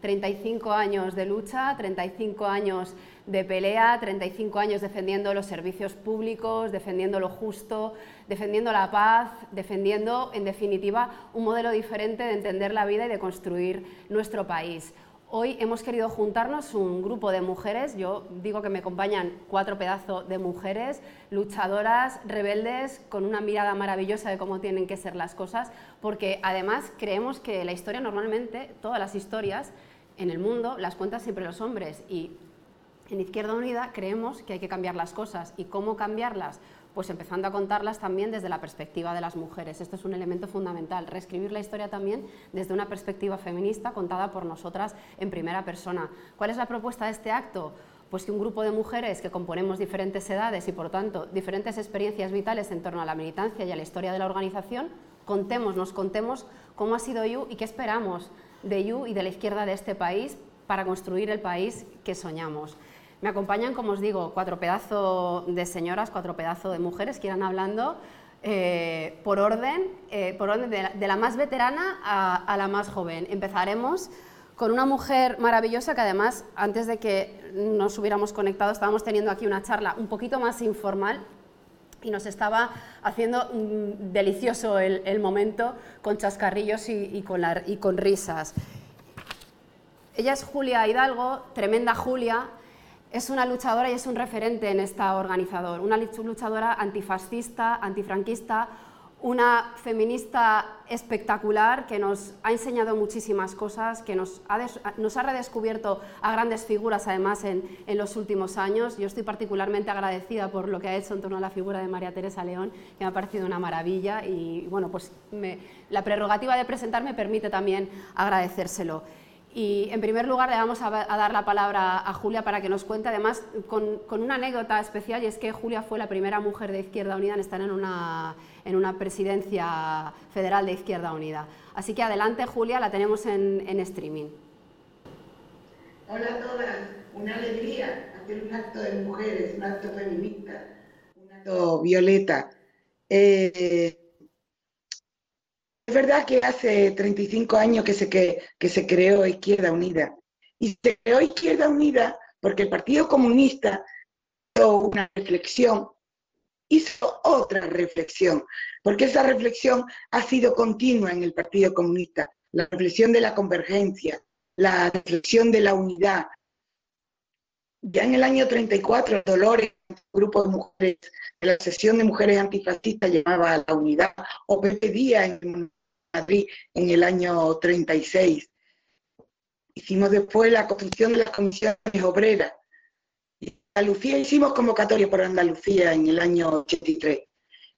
35 años de lucha, 35 años de pelea, 35 años defendiendo los servicios públicos, defendiendo lo justo, defendiendo la paz, defendiendo, en definitiva, un modelo diferente de entender la vida y de construir nuestro país. Hoy hemos querido juntarnos un grupo de mujeres, yo digo que me acompañan cuatro pedazos de mujeres, luchadoras, rebeldes, con una mirada maravillosa de cómo tienen que ser las cosas, porque además creemos que la historia normalmente, todas las historias en el mundo, las cuentan siempre los hombres y en Izquierda Unida creemos que hay que cambiar las cosas y cómo cambiarlas pues empezando a contarlas también desde la perspectiva de las mujeres. Esto es un elemento fundamental, reescribir la historia también desde una perspectiva feminista contada por nosotras en primera persona. ¿Cuál es la propuesta de este acto? Pues que un grupo de mujeres que componemos diferentes edades y por tanto diferentes experiencias vitales en torno a la militancia y a la historia de la organización, contemos, nos contemos cómo ha sido You y qué esperamos de You y de la izquierda de este país para construir el país que soñamos. Me acompañan, como os digo, cuatro pedazos de señoras, cuatro pedazos de mujeres que irán hablando eh, por orden, eh, por orden de la, más veterana a, la más joven. Empezaremos con una mujer maravillosa que además, antes de que nos hubiéramos conectado, estábamos teniendo aquí una charla un poquito más informal y nos estaba haciendo delicioso el, momento con chascarrillos y, con y con risas. Ella es Julia Hidalgo, tremenda Julia, es una luchadora y es un referente en esta organizador, una luchadora antifascista, antifranquista, una feminista espectacular que nos ha enseñado muchísimas cosas, que nos ha, nos ha redescubierto a grandes figuras además en, en, los últimos años. Yo estoy particularmente agradecida por lo que ha hecho en torno a la figura de María Teresa León, que me ha parecido una maravilla y bueno, pues la prerrogativa de presentarme permite también agradecérselo. Y en primer lugar le vamos a, dar la palabra a Julia para que nos cuente, además con, una anécdota especial, y es que Julia fue la primera mujer de Izquierda Unida en estar en una, en una presidencia federal de Izquierda Unida. Así que adelante Julia, la tenemos en, streaming. Hola a todas, una alegría hacer un acto de mujeres, un acto feminista, un acto violeta. Eh, es verdad que hace 35 años que se, que, que se creó Izquierda Unida. Y se creó Izquierda Unida porque el Partido Comunista hizo una reflexión, hizo otra reflexión, porque esa reflexión ha sido continua en el Partido Comunista, la reflexión de la convergencia, la reflexión de la unidad. Ya en el año 34, Dolores, un grupo de mujeres la sesión de mujeres antifascistas llamaba a la unidad, o pedía en Madrid en el año 36. Hicimos después la construcción de las comisiones obreras. Andalucía hicimos convocatoria por Andalucía en el año 83.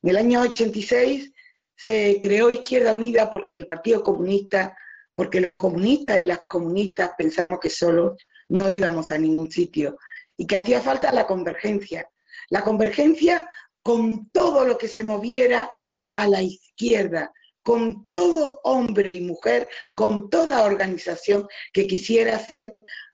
En el año 86 se creó Izquierda Unida por el Partido Comunista, porque los comunistas y las comunistas pensamos que solo no íbamos a ningún sitio y que hacía falta la convergencia. La convergencia con todo lo que se moviera a la izquierda, con todo hombre y mujer, con toda organización que quisiera hacer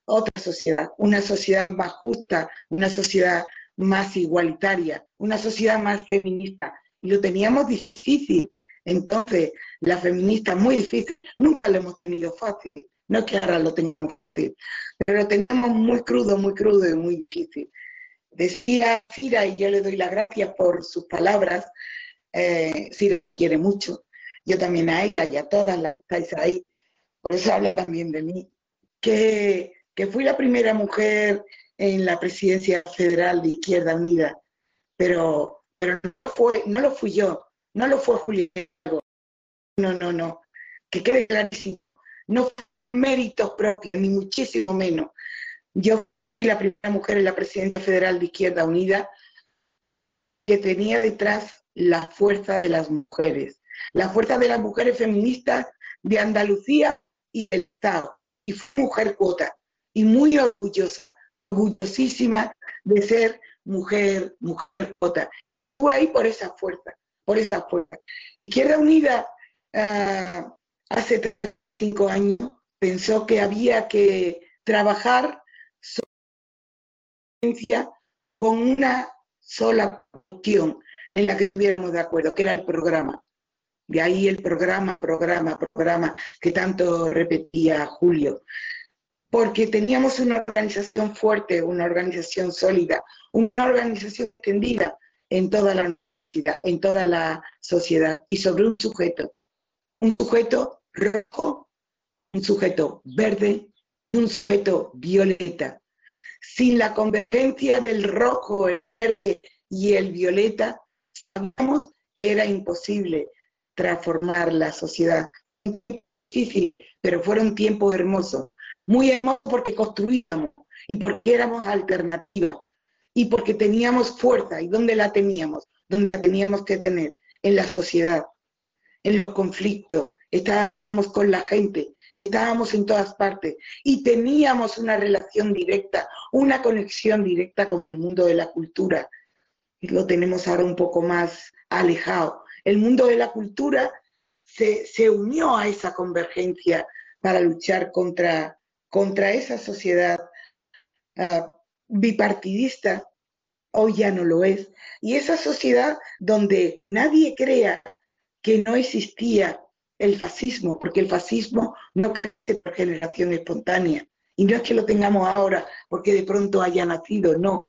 otra sociedad, una sociedad más justa, una sociedad más igualitaria, una sociedad más feminista. Y lo teníamos difícil. Entonces, la feminista muy difícil, nunca lo hemos tenido fácil. No es que ahora lo tengamos fácil, pero lo tenemos muy crudo, muy crudo y muy difícil. Decía Cira, y yo le doy las gracias por sus palabras, eh, Cira quiere mucho, yo también a ella y a todas las que estáis ahí, por eso habla también de mí, que, que fui la primera mujer en la presidencia federal de Izquierda Unida, pero, pero no, lo fui yo, no lo fue Julián. No, no, no, que quede clarísimo, no fue méritos propios, ni muchísimo menos. Yo fui la primera mujer en la presidencia federal de Izquierda Unida que tenía detrás la fuerza de las mujeres, la fuerza de las mujeres feministas de Andalucía y del Estado. Y fue mujer cuota. Y muy orgullosa, orgullosísima de ser mujer, mujer cuota. Fue ahí por esa fuerza, por esa fuerza. Izquierda Unida uh, hace 35 años pensó que había que trabajar con una sola cuestión en la que estuviéramos de acuerdo, que era el programa. De ahí el programa, programa, programa, que tanto repetía Julio. Porque teníamos una organización fuerte, una organización sólida, una organización extendida en toda la en toda sociedad y sobre un sujeto, un sujeto rojo, un sujeto verde, un sujeto violeta. Sin la convergencia del rojo, el verde y el violeta, sabíamos que era imposible transformar la sociedad. Difícil, pero fueron tiempos hermosos. Muy hermosos porque construíamos y porque éramos alternativos y porque teníamos fuerza. ¿Y dónde la teníamos? Donde la teníamos que tener, en la sociedad, en los conflictos. Estábamos con la gente, estábamos en todas partes y teníamos una relación directa, una conexión directa con el mundo de la cultura. Y lo tenemos ahora un poco más alejado. El mundo de la cultura se, unió a esa convergencia para luchar contra, contra esa sociedad ah, bipartidista, hoy ya no lo es. Y esa sociedad donde nadie crea que no existía el fascismo, porque el fascismo no crece por generación espontánea. Y no es que lo tengamos ahora porque de pronto haya nacido, no.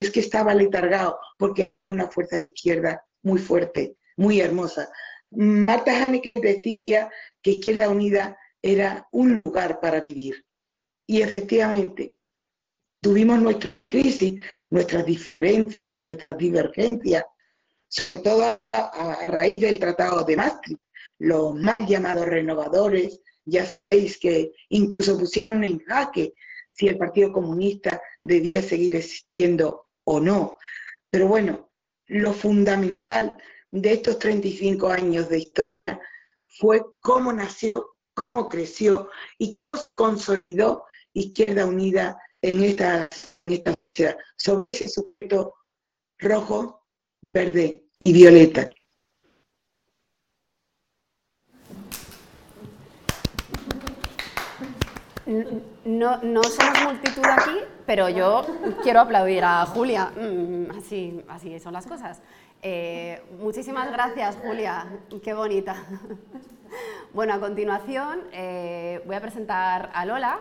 Es que estaba letargado porque era una fuerza izquierda muy fuerte, muy hermosa. Marta Haneke decía que Izquierda Unida era un lugar para vivir. Y efectivamente, tuvimos nuestra crisis, nuestras diferencias, nuestras divergencias, sobre todo a, raíz del Tratado de Maastricht, los más llamados renovadores, ya sabéis que incluso pusieron en jaque si el Partido Comunista debía seguir existiendo o no. Pero bueno, lo fundamental de estos 35 años de historia fue cómo nació, cómo creció y cómo consolidó Izquierda Unida en esta, esta sociedad, sobre ese sujeto rojo, verde y violeta. No, no somos multitud aquí, pero yo quiero aplaudir a Julia. Mm, así, así son las cosas. Eh, muchísimas gracias, Julia. Qué bonita. Bueno, a continuación eh, voy a presentar a Lola.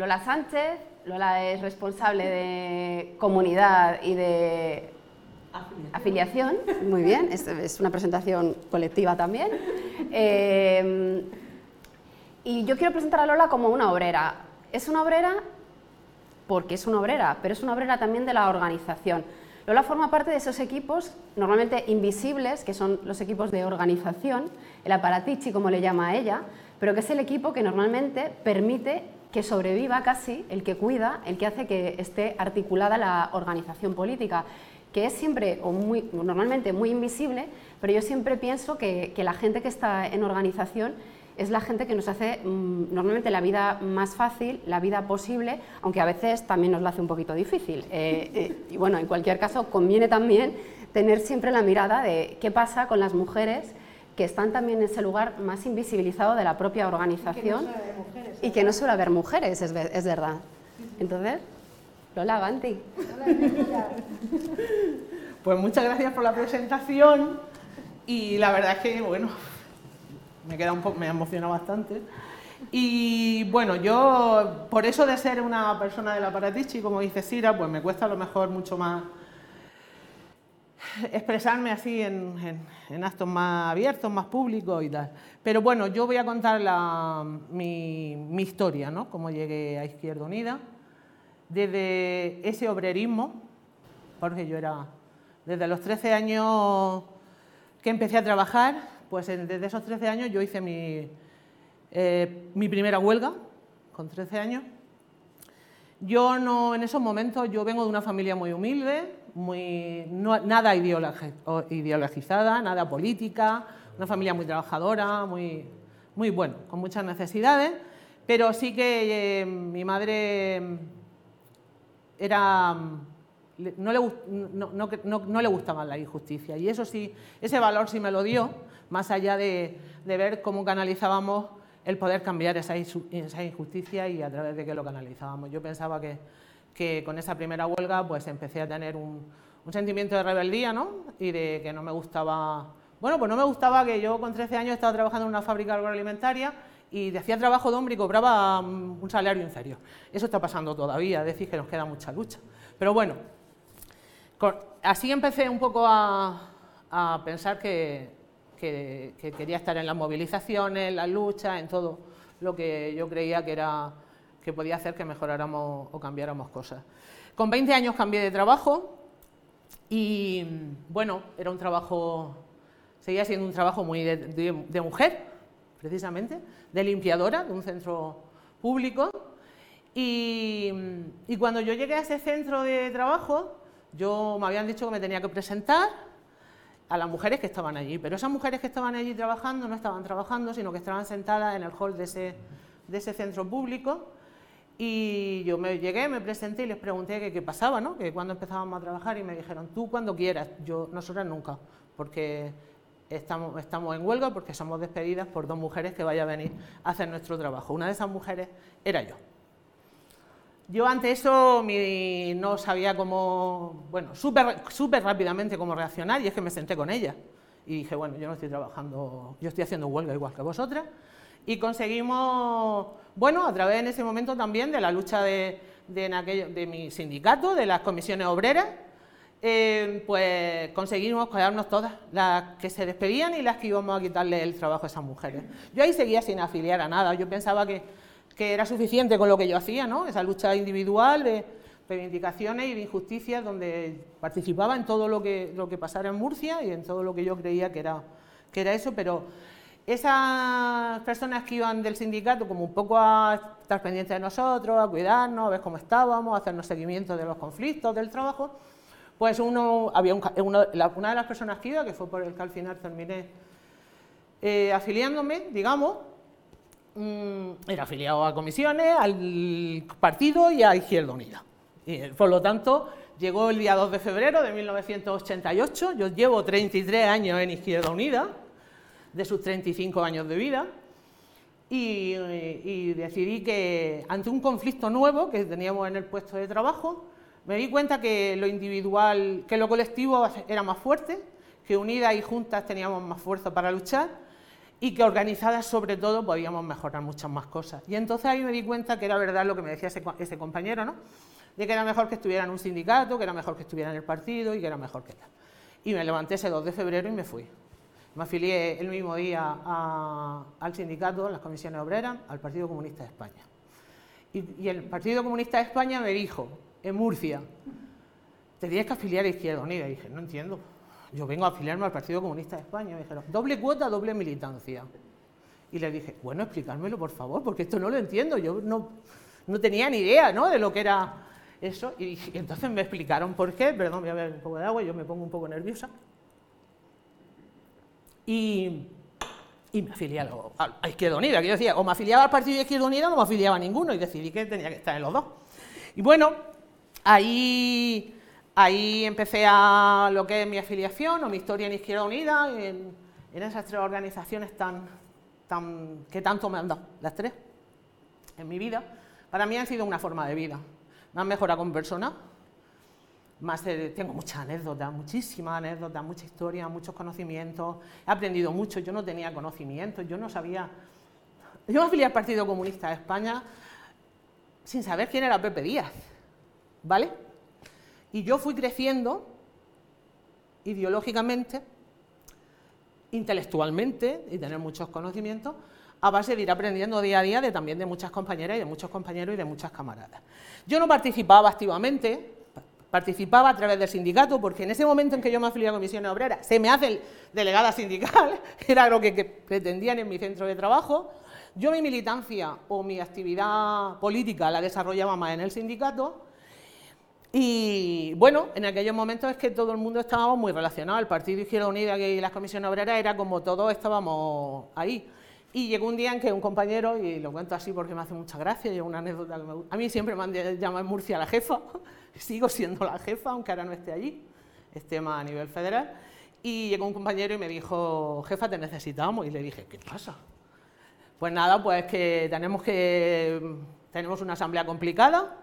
Lola Sánchez. Lola es responsable de comunidad y de afiliación. Muy bien, es, una presentación colectiva también. Eh, y yo quiero presentar a Lola como una obrera. Es una obrera porque es una obrera, pero es una obrera también de la organización. Lola forma parte de esos equipos, normalmente invisibles, que son los equipos de organización, el aparatichi, como le llama a ella, pero que es el equipo que normalmente permite que sobreviva casi, el que cuida, el que hace que esté articulada la organización política, que es siempre o normalmente muy invisible, pero yo siempre pienso que, que la gente que está en organización es la gente que nos hace mm, normalmente la vida más fácil, la vida posible, aunque a veces también nos la hace un poquito difícil. Eh, eh, y bueno, en cualquier caso, conviene también tener siempre la mirada de qué pasa con las mujeres que están también en ese lugar más invisibilizado de la propia organización y que no suele haber mujeres, es, es verdad. Entonces, Lola, Avanti. Pues muchas gracias por la presentación y la verdad es que, bueno, me queda un poco, me emociona bastante. Y bueno, yo por eso de ser una persona del aparatichi, como dice Sira, pues me cuesta a lo mejor mucho más expresarme así en, actos más abiertos, más públicos y tal. Pero bueno, yo voy a contar mi, mi, historia, ¿no? Cómo llegué a Izquierda Unida, desde ese obrerismo, porque yo era desde los 13 años que empecé a trabajar, pues desde esos 13 años yo hice mi, eh, mi primera huelga, con 13 años. Yo no, en esos momentos, yo vengo de una familia muy humilde, muy, nada ideologizada, nada política, una familia muy trabajadora, muy, muy bueno, con muchas necesidades, pero sí que eh, mi madre era no le, no, le gustaba la injusticia. Y eso sí, ese valor sí me lo dio, más allá de, ver cómo canalizábamos el poder cambiar esa, injusticia y a través de qué lo canalizábamos. Yo pensaba que, que, con esa primera huelga pues empecé a tener un, sentimiento de rebeldía ¿no? y de que no me gustaba... Bueno, pues no me gustaba que yo con 13 años estaba trabajando en una fábrica agroalimentaria y hacía trabajo de hombre y cobraba mm, un salario inferior. Eso está pasando todavía, decir que nos queda mucha lucha. Pero bueno, así empecé un poco a, pensar que, quería estar en las movilizaciones, en las luchas, en todo lo que yo creía que, era, que podía hacer que mejoráramos o cambiáramos cosas. Con 20 años cambié de trabajo y, bueno, era un trabajo, seguía siendo un trabajo muy de mujer, precisamente, de limpiadora de un centro público. Y, cuando yo llegué a ese centro de trabajo, yo me habían dicho que me tenía que presentar a las mujeres que estaban allí, pero esas mujeres que estaban allí trabajando no estaban trabajando, sino que estaban sentadas en el hall de ese, de ese centro público. Y yo me llegué, me presenté y les pregunté qué pasaba, ¿no? que cuando empezábamos a trabajar y me dijeron, tú cuando quieras, yo, nosotras nunca, porque estamos, estamos en huelga porque somos despedidas por dos mujeres que vayan a venir a hacer nuestro trabajo. Una de esas mujeres era yo. Yo ante eso no sabía cómo, bueno, súper rápidamente cómo reaccionar y es que me senté con ella. Y dije, bueno, yo no estoy trabajando, yo estoy haciendo huelga igual que vosotras. Y conseguimos, bueno, a través en ese momento también de la lucha de, de mi sindicato, de las comisiones obreras, eh, pues conseguimos quedarnos todas, las que se despedían y las que íbamos a quitarle el trabajo a esas mujeres. Yo ahí seguía sin afiliar a nada, yo pensaba que, era suficiente con lo que yo hacía, ¿no? esa lucha individual de reivindicaciones y de injusticias donde participaba en todo lo que, lo pasara en Murcia y en todo lo que yo creía era, que era eso, pero esas personas que iban del sindicato como un poco a estar pendientes de nosotros, a cuidarnos, a ver cómo estábamos, a hacernos seguimiento de los conflictos, del trabajo, pues uno, había una de las personas que iba, que fue por el que al final terminé eh, afiliándome, digamos, mm, era afiliado a comisiones, al partido y a Izquierda Unida. Y, por lo tanto, llegó el día 2 de febrero de 1988, yo llevo 33 años en Izquierda Unida, de sus 35 años de vida, y, decidí que ante un conflicto nuevo que teníamos en el puesto de trabajo, me di cuenta que lo individual, que lo colectivo era más fuerte, que unidas y juntas teníamos más fuerza para luchar y que organizadas sobre todo podíamos mejorar muchas más cosas. Y entonces ahí me di cuenta que era verdad lo que me decía ese, compañero, ¿no? De que era mejor que estuviera en un sindicato, que era mejor que estuviera en el partido y que era mejor que tal. Y me levanté ese 2 de febrero y me fui. Me afilié el mismo día al sindicato, a las comisiones obreras, al Partido Comunista de España. y el Partido Comunista de España me dijo, en Murcia, te que afiliar a Izquierda Unida. Y dije, no entiendo. Yo vengo a afiliarme al Partido Comunista de España. Me dijeron, doble cuota, doble militancia. Y le dije, bueno, explicármelo por favor, porque esto no lo entiendo. Yo no, no tenía ni idea ¿no? de lo que era eso. Y, entonces me explicaron por qué. Perdón, voy a ver un poco de agua, yo me pongo un poco nerviosa. Y, y me afilié a, a, Izquierda Unida, que yo decía, o me afiliaba al Partido de Izquierda Unida o no me afiliaba a ninguno. Y decidí que tenía que estar en los dos. Y bueno, Ahí, ahí empecé a lo que es mi afiliación o mi historia en Izquierda Unida, en, en esas tres organizaciones tan, tan, que tanto me han dado, las tres, en mi vida. Para mí han sido una forma de vida. Me han mejorado como persona, tengo muchas anécdotas, muchísimas anécdotas, mucha historia, muchos conocimientos. He aprendido mucho, yo no tenía conocimientos, yo no sabía... Yo me afilié al Partido Comunista de España sin saber quién era Pepe Díaz. ¿Vale? Y yo fui creciendo ideológicamente, intelectualmente y tener muchos conocimientos a base de ir aprendiendo día a día de, también de muchas compañeras y de muchos compañeros y de muchas camaradas. Yo no participaba activamente, participaba a través del sindicato, porque en ese momento en que yo me afilié a Comisiones Obreras, se me hace delegada sindical, era lo que, que pretendían en mi centro de trabajo. Yo mi militancia o mi actividad política la desarrollaba más en el sindicato, y bueno, en aquellos momentos es que todo el mundo estábamos muy relacionados, el Partido Izquierda Unida y las comisiones obreras era como todos estábamos ahí. Y llegó un día en que un compañero, y lo cuento así porque me hace mucha gracia, y una anécdota que me A mí siempre me han llamado en Murcia la jefa, sigo siendo la jefa, aunque ahora no esté allí, esté más a nivel federal. Y llegó un compañero y me dijo, jefa, te necesitamos. Y le dije, ¿qué pasa? Pues nada, pues que tenemos que. Tenemos una asamblea complicada,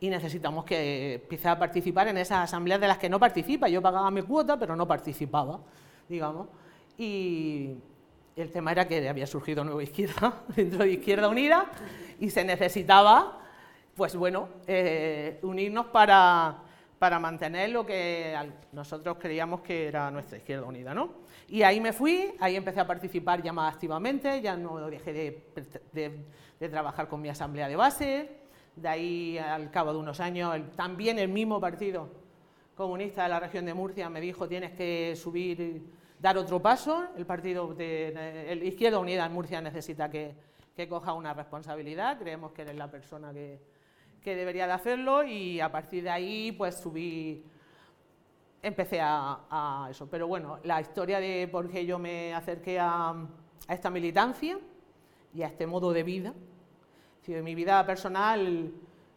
y necesitamos que empiece a participar en esas asambleas de las que no participa. Yo pagaba mi cuota, pero no participaba, digamos. Y el tema era que había surgido Nueva Izquierda dentro de Izquierda Unida y se necesitaba, pues bueno, eh, unirnos para, para mantener lo que nosotros creíamos que era nuestra Izquierda Unida, ¿no? Y ahí me fui, ahí empecé a participar ya más activamente, ya no dejé de, de, trabajar con mi asamblea de base, de ahí al cabo de unos años también el mismo partido comunista de la región de Murcia me dijo tienes que subir dar otro paso. El Partido de Izquierda Unida en Murcia necesita que, coja una responsabilidad. Creemos que eres la persona que, debería de hacerlo y a partir de ahí pues subí, empecé a, eso. Pero bueno, la historia de por qué yo me acerqué a, esta militancia y a este modo de vida, si mi vida personal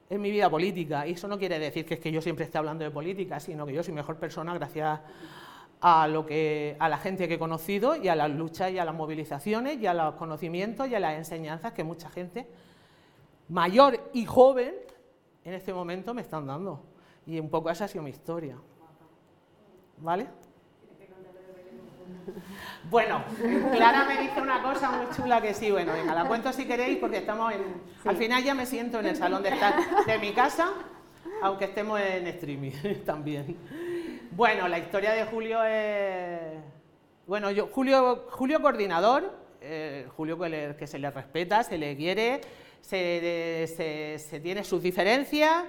es mi vida política. Y eso no quiere decir que es que yo siempre esté hablando de política, sino que yo soy mejor persona gracias a, lo que, a la gente que he conocido y a las luchas y a las movilizaciones y a los conocimientos y a las enseñanzas que mucha gente, mayor y joven, en este momento me están dando. Y un poco esa ha sido mi historia. ¿Vale? Bueno, Clara me dice una cosa muy chula que sí, bueno, venga, la cuento si queréis porque estamos en... Al final ya me siento en el salón de estar de mi casa, aunque estemos en streaming también. Bueno, la historia de Julio es... Bueno, yo, Julio, Julio coordinador, eh, Julio que, se le respeta, se le quiere, se, tiene sus diferencias,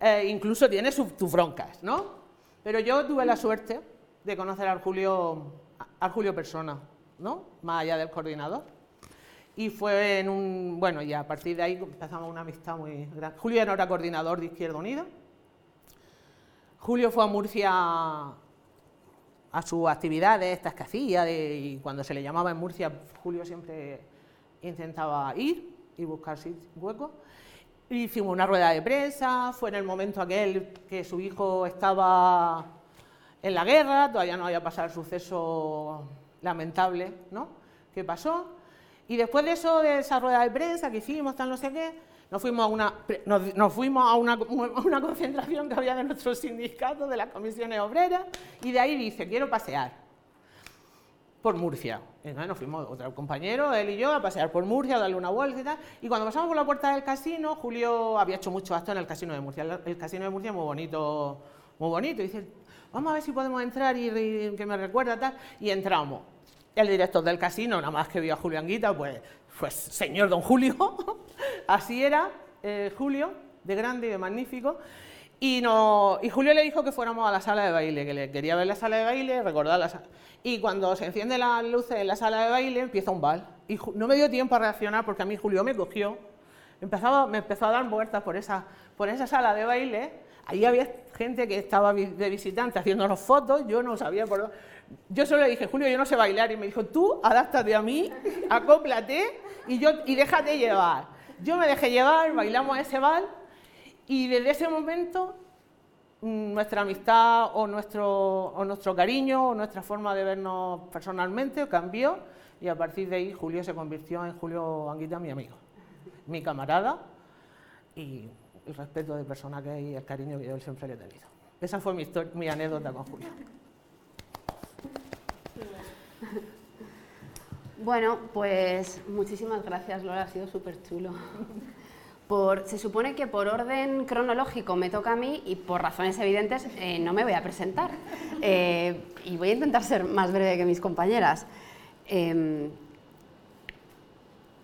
eh, incluso tiene sus, broncas, ¿no? Pero yo tuve la suerte de conocer al Julio, al Julio persona, ¿no? Más allá del coordinador. Y fue en un, bueno, y a partir de ahí empezamos una amistad muy grande. Julio era coordinador de Izquierda Unida, Julio fue a Murcia a sus actividades, estas que hacía, y cuando se le llamaba en Murcia, Julio siempre intentaba ir y buscar huecos. Hicimos una rueda de prensa, fue en el momento aquel que su hijo estaba en la guerra, todavía no había pasado el suceso lamentable ¿no? que pasó. Y después de eso, de esa rueda de prensa que hicimos, tal no sé qué, nos fuimos a una, nos, fuimos a una, una, concentración que había de nuestros sindicatos, de las comisiones obreras, y de ahí dice, quiero pasear por Murcia. Entonces nos fuimos otro compañero, él y yo, a pasear por Murcia, a darle una vuelta y tal. Y cuando pasamos por la puerta del casino, Julio había hecho mucho acto en el casino de Murcia. El, casino de Murcia es muy bonito, muy bonito. Y dice, vamos a ver si podemos entrar y, que me recuerda tal. Y entramos. El director del casino, nada más que vio a Julio Anguita, pues pues señor don Julio, así era eh, Julio, de grande y de magnífico, y, no, y Julio le dijo que fuéramos a la sala de baile, que le quería ver la sala de baile, recordar la sala. Y cuando se encienden las luces en la sala de baile, empieza un bal. Y no me dio tiempo a reaccionar porque a mí Julio me cogió, empezaba, me empezó a dar vueltas por esa, por esa sala de baile. Ahí había gente que estaba de visitante haciéndonos fotos, yo no sabía por dónde yo solo le dije, Julio, yo no sé bailar. Y me dijo, tú, adáptate a mí, acóplate y, yo, y déjate llevar. Yo me dejé llevar, bailamos ese bal y desde ese momento mm, nuestra amistad o nuestro, o nuestro cariño o nuestra forma de vernos personalmente cambió y a partir de ahí Julio se convirtió en Julio Anguita, mi amigo, mi camarada y el respeto de persona que hay y el cariño que yo siempre he tenido. Esa fue mi, mi anécdota con Julio. Bueno, pues muchísimas gracias, Lola, ha sido súper chulo. Por, se supone que por orden cronológico me toca a mí y por razones evidentes eh, no me voy a presentar. Eh, y voy a intentar ser más breve que mis compañeras. Em,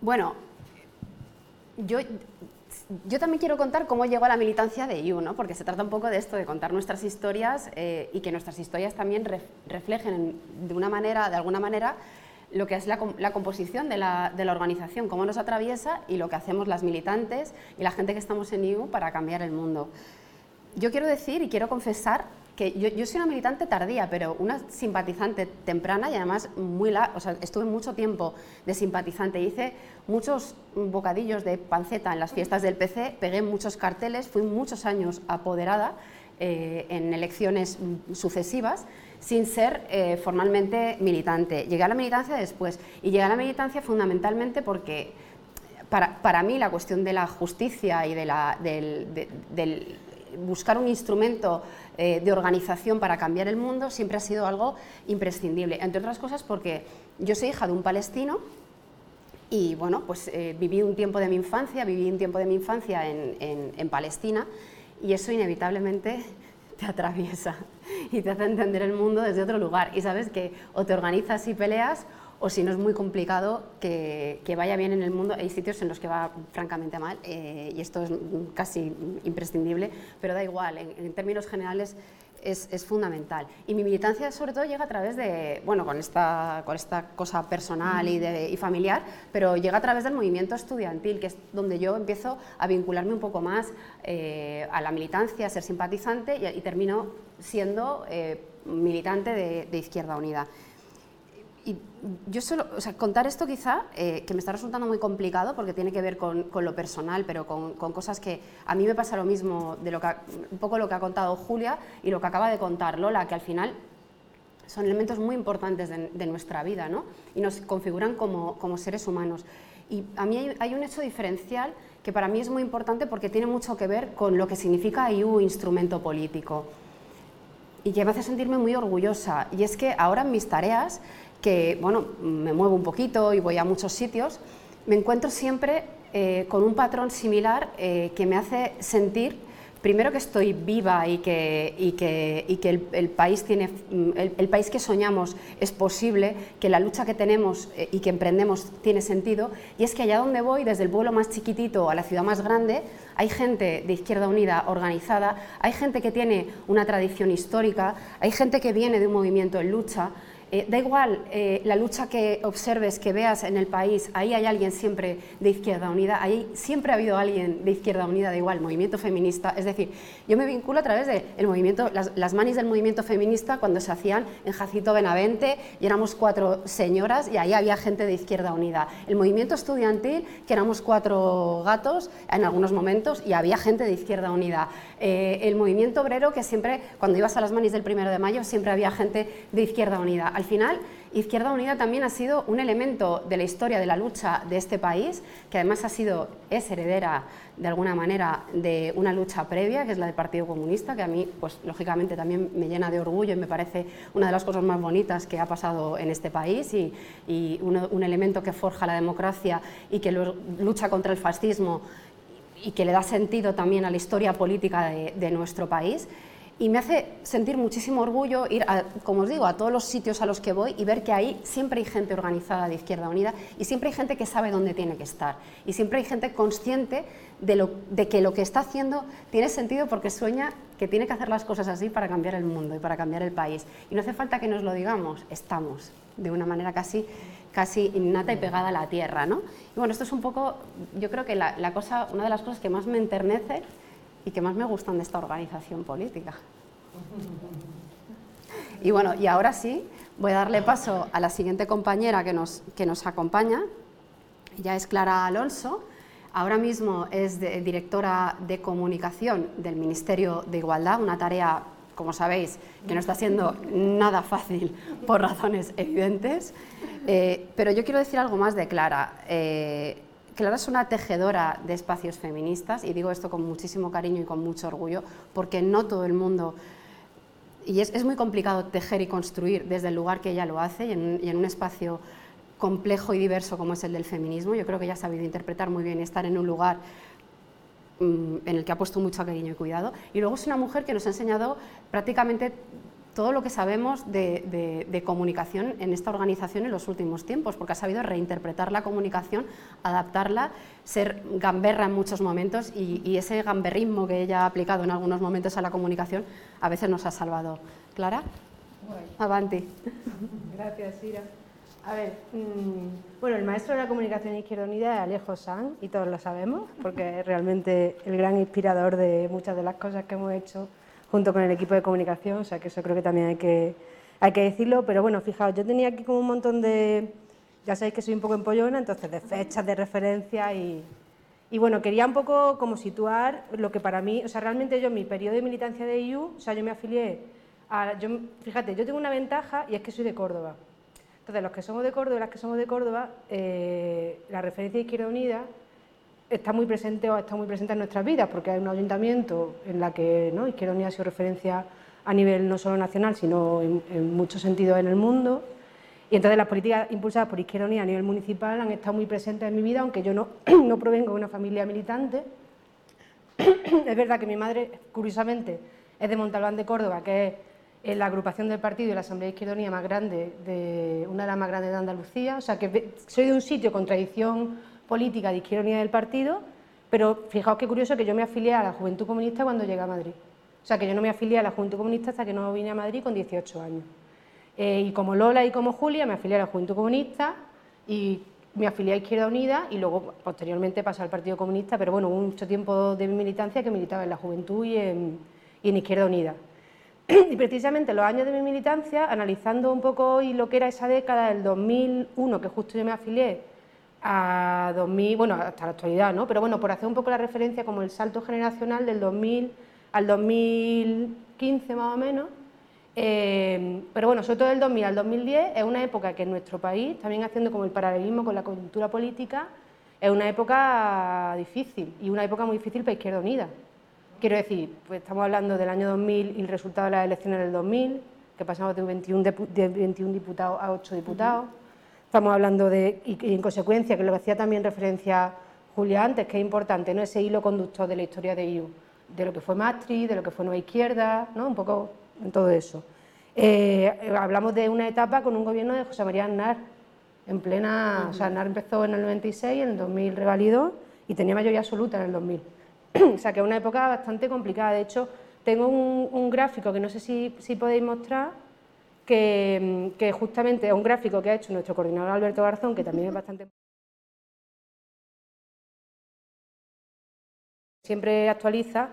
bueno, yo, yo, también quiero contar cómo llegó a la militancia de IU, ¿no? porque se trata un poco de esto, de contar nuestras historias eh, y que nuestras historias también reflejen de, una manera, de alguna manera lo que es la, composición de la, organización, cómo nos atraviesa y lo que hacemos las militantes y la gente que estamos en IU para cambiar el mundo. Yo quiero decir y quiero confesar que yo, soy una militante tardía, pero una simpatizante temprana y además muy la, o sea, estuve mucho tiempo de simpatizante. Hice muchos bocadillos de panceta en las fiestas del PC, pegué muchos carteles, fui muchos años apoderada eh, en elecciones sucesivas sin ser eh, formalmente militante. Llegué a la militancia después y llegué a la militancia fundamentalmente porque para, para mí la cuestión de la justicia y de la, del, buscar un instrumento eh, de organización para cambiar el mundo siempre ha sido algo imprescindible, entre otras cosas porque yo soy hija de un palestino y bueno, pues eh, viví un tiempo de mi infancia, viví un tiempo de mi infancia en, Palestina y eso inevitablemente te atraviesa y te hace entender el mundo desde otro lugar. Y sabes que o te organizas y peleas o si no es muy complicado que, vaya bien en el mundo. Hay sitios en los que va francamente mal eh, y esto es casi imprescindible, pero da igual, en términos generales es, fundamental. Y mi militancia sobre todo llega a través de, bueno, con esta, con esta cosa personal y, de, y, familiar, pero llega a través del movimiento estudiantil, que es donde yo empiezo a vincularme un poco más eh, a la militancia, a ser simpatizante y, termino siendo eh, militante de Izquierda Unida y yo solo, o sea, contar esto quizá, eh, que me está resultando muy complicado porque tiene que ver con, con lo personal, pero con, con, cosas que a mí me pasa lo mismo, de lo que, un poco lo que ha contado Julia y lo que acaba de contar Lola, que al final son elementos muy importantes de, de nuestra vida ¿no? y nos configuran como, como, seres humanos. Y a mí hay, hay, un hecho diferencial que para mí es muy importante porque tiene mucho que ver con lo que significa IU instrumento político y que me hace sentirme muy orgullosa. Y es que ahora en mis tareas que, bueno, me muevo un poquito y voy a muchos sitios, me encuentro siempre eh, con un patrón similar eh, que me hace sentir, primero que estoy viva y que, el, país mm, el, país que soñamos es posible, que la lucha que tenemos eh, y que emprendemos tiene sentido, y es que allá donde voy, desde el pueblo más chiquitito a la ciudad más grande, hay gente de Izquierda Unida organizada, hay gente que tiene una tradición histórica, hay gente que viene de un movimiento en lucha, eh, da igual eh, la lucha que observes, que veas en el país, ahí hay alguien siempre de Izquierda Unida, ahí siempre ha habido alguien de Izquierda Unida, da igual, movimiento feminista. Es decir, yo me vinculo a través de el movimiento, las, manis del movimiento feminista cuando se hacían en Jacito Benavente y éramos cuatro señoras y ahí había gente de Izquierda Unida. El movimiento estudiantil, que éramos cuatro gatos en algunos momentos y había gente de Izquierda Unida. Eh, el movimiento obrero, que siempre, cuando ibas a las manis del primero de mayo, siempre había gente de Izquierda Unida. Al final, Izquierda Unida también ha sido un elemento de la historia de la lucha de este país, que además ha sido, es heredera de alguna manera de una lucha previa, que es la del Partido Comunista, que a mí, pues lógicamente también me llena de orgullo y me parece una de las cosas más bonitas que ha pasado en este país y, un elemento que forja la democracia y que lucha contra el fascismo y que le da sentido también a la historia política de nuestro país y me hace sentir muchísimo orgullo ir, como os digo, a todos los sitios a los que voy y ver que ahí siempre hay gente organizada de Izquierda Unida y siempre hay gente que sabe dónde tiene que estar y siempre hay gente consciente de, lo, de que lo que está haciendo tiene sentido porque sueña que tiene que hacer las cosas así para cambiar el mundo y para cambiar el país. Y no hace falta que nos lo digamos, estamos de una manera casi casi innata y pegada a la tierra, ¿no? Y bueno, esto es un poco, yo creo que la, la cosa, una de las cosas que más me enternece y que más me gustan de esta organización política. Y bueno, y ahora sí, voy a darle paso a la siguiente compañera que nos, que nos acompaña. Ella es Clara Alonso. Ahora mismo es directora de comunicación del Ministerio de Igualdad, una tarea, como sabéis, que no está siendo nada fácil por razones evidentes. Eh, pero yo quiero decir algo más de Clara. Eh, Clara es una tejedora de espacios feministas y digo esto con muchísimo cariño y con mucho orgullo porque no todo el mundo y es, muy complicado tejer y construir desde el lugar que ella lo hace y en, un espacio complejo y diverso como es el del feminismo. Yo creo que ella ha sabido interpretar muy bien y estar en un lugar en el que ha puesto mucho cariño y cuidado. Y luego es una mujer que nos ha enseñado prácticamente todo lo que sabemos de, comunicación en esta organización en los últimos tiempos, porque ha sabido reinterpretar la comunicación, adaptarla, ser gamberra en muchos momentos y, ese gamberrismo que ella ha aplicado en algunos momentos a la comunicación a veces nos ha salvado. Clara, avanti. Gracias, Ira. A ver, mm, bueno, el maestro de la comunicación Izquierda Unida es Alejo Sanz y todos lo sabemos, porque es realmente el gran inspirador de muchas de las cosas que hemos hecho junto con el equipo de comunicación, o sea que eso creo que también hay que, hay que decirlo, pero bueno, fijaos, yo tenía aquí como un montón de, ya sabéis que soy un poco empollona, entonces de fechas, de referencia y, y bueno, quería un poco como situar lo que para mí, o sea, realmente yo mi periodo de militancia de IU, o sea, yo me afilié a, yo, fíjate, yo tengo una ventaja y es que soy de Córdoba. Entonces, los que somos de Córdoba, las que somos de Córdoba, eh, la referencia de Izquierda Unida está muy presente o está muy presente en nuestras vidas, porque hay un ayuntamiento en la que. Izquierda Unida ha sido referencia a nivel no solo nacional, sino en, muchos sentidos en el mundo. Y entonces las políticas impulsadas por Izquierda Unida a nivel municipal han estado muy presentes en mi vida, aunque yo no, no provengo de una familia militante. es verdad que mi madre, curiosamente, es de Montalbán de Córdoba, que es la agrupación del partido y la Asamblea Izquierda Unida más grande, de, una de las más grandes de Andalucía. O sea que soy de un sitio con tradición política de Izquierda Unida del partido, pero fijaos qué curioso que yo me afilié a la Juventud Comunista cuando llegué a Madrid. O sea, que yo no me afilié a la Juventud Comunista hasta que no vine a Madrid con 18 años. Eh, y como Lola y como Julia me afilié a la Juventud Comunista y me afilié a Izquierda Unida y luego posteriormente pasé al Partido Comunista, pero bueno, hubo mucho tiempo de mi militancia que militaba en la Juventud y en, y en Izquierda Unida. Y precisamente los años de mi militancia, analizando un poco hoy lo que era esa década del 2001, que justo yo me afilié, a 2000, bueno, hasta la actualidad, ¿no? Pero bueno, por hacer un poco la referencia como el salto generacional del 2000 al 2015 más o menos, eh, pero bueno, sobre todo del 2000 al 2010 es una época que en nuestro país, también haciendo como el paralelismo con la coyuntura política, es una época difícil y una época muy difícil para Izquierda Unida. Quiero decir, pues estamos hablando del año 2000 y el resultado de las elecciones del 2000, que pasamos de 21, de 21 diputados a 8 diputados. Estamos hablando de, y, en consecuencia, que lo que hacía también referencia Julia antes, que es importante, ¿no? ese hilo conductor de la historia de IU, de lo que fue Maastricht, de lo que fue Nueva Izquierda, ¿no? un poco en todo eso. Eh, hablamos de una etapa con un gobierno de José María Aznar, en plena, o sea, Aznar empezó en el 96, en el 2000 revalidó y tenía mayoría absoluta en el 2000. o sea, que es una época bastante complicada. De hecho, tengo un, gráfico que no sé si, podéis mostrar, que, justamente es un gráfico que ha hecho nuestro coordinador Alberto Garzón, que también es bastante... Siempre actualiza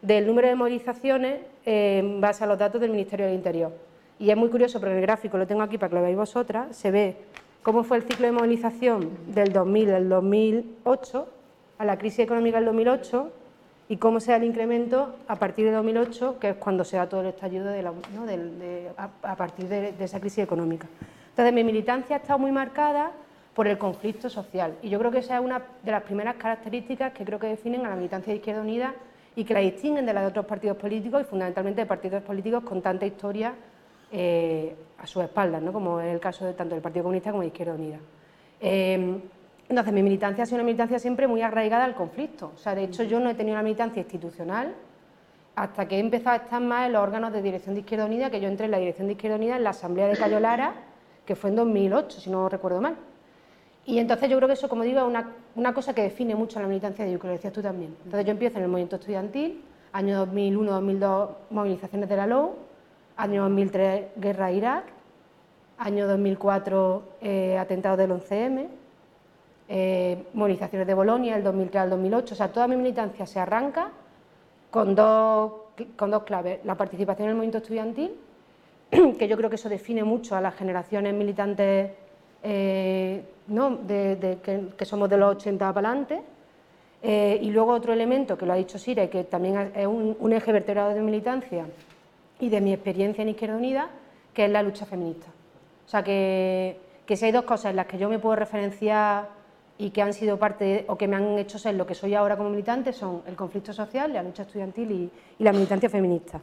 del número de movilizaciones en base a los datos del Ministerio del Interior. Y es muy curioso, porque el gráfico lo tengo aquí para que lo veáis vosotras, se ve cómo fue el ciclo de movilización del 2000 al 2008, a la crisis económica del 2008, y cómo se da el incremento a partir de 2008, que es cuando se da todo el estallido a, partir de, esa crisis económica. Entonces, mi militancia ha estado muy marcada por el conflicto social y yo creo que esa es una de las primeras características que creo que definen a la militancia de Izquierda Unida y que la distinguen de las de otros partidos políticos y fundamentalmente de partidos políticos con tanta historia eh, a sus espaldas, ¿no? como es el caso de tanto del Partido Comunista como de Izquierda Unida. Eh, entonces, mi militancia ha sido una militancia siempre muy arraigada al conflicto. O sea, de hecho, yo no he tenido una militancia institucional hasta que he empezado a estar más en los órganos de dirección de Izquierda Unida, que yo entré en la dirección de Izquierda Unida en la Asamblea de Cayo Lara, que fue en 2008, si no recuerdo mal. Y entonces yo creo que eso, como digo, es una, cosa que define mucho la militancia de que lo decías tú también. Entonces yo empiezo en el movimiento estudiantil, año 2001-2002, movilizaciones de la LOU, año 2003, guerra a Irak, año 2004, eh, atentados del 11M, eh, movilizaciones de Bolonia, el 2003 al 2008. O sea, toda mi militancia se arranca con dos, con dos claves. La participación en el movimiento estudiantil, que yo creo que eso define mucho a las generaciones militantes eh, ¿no? de, que, somos de los 80 para adelante. Eh, y luego otro elemento que lo ha dicho Sira que también es un, eje vertebrado de militancia y de mi experiencia en Izquierda Unida, que es la lucha feminista. O sea, que, que si hay dos cosas en las que yo me puedo referenciar y que han sido parte o que me han hecho ser lo que soy ahora como militante son el conflicto social, la lucha estudiantil y, la militancia feminista.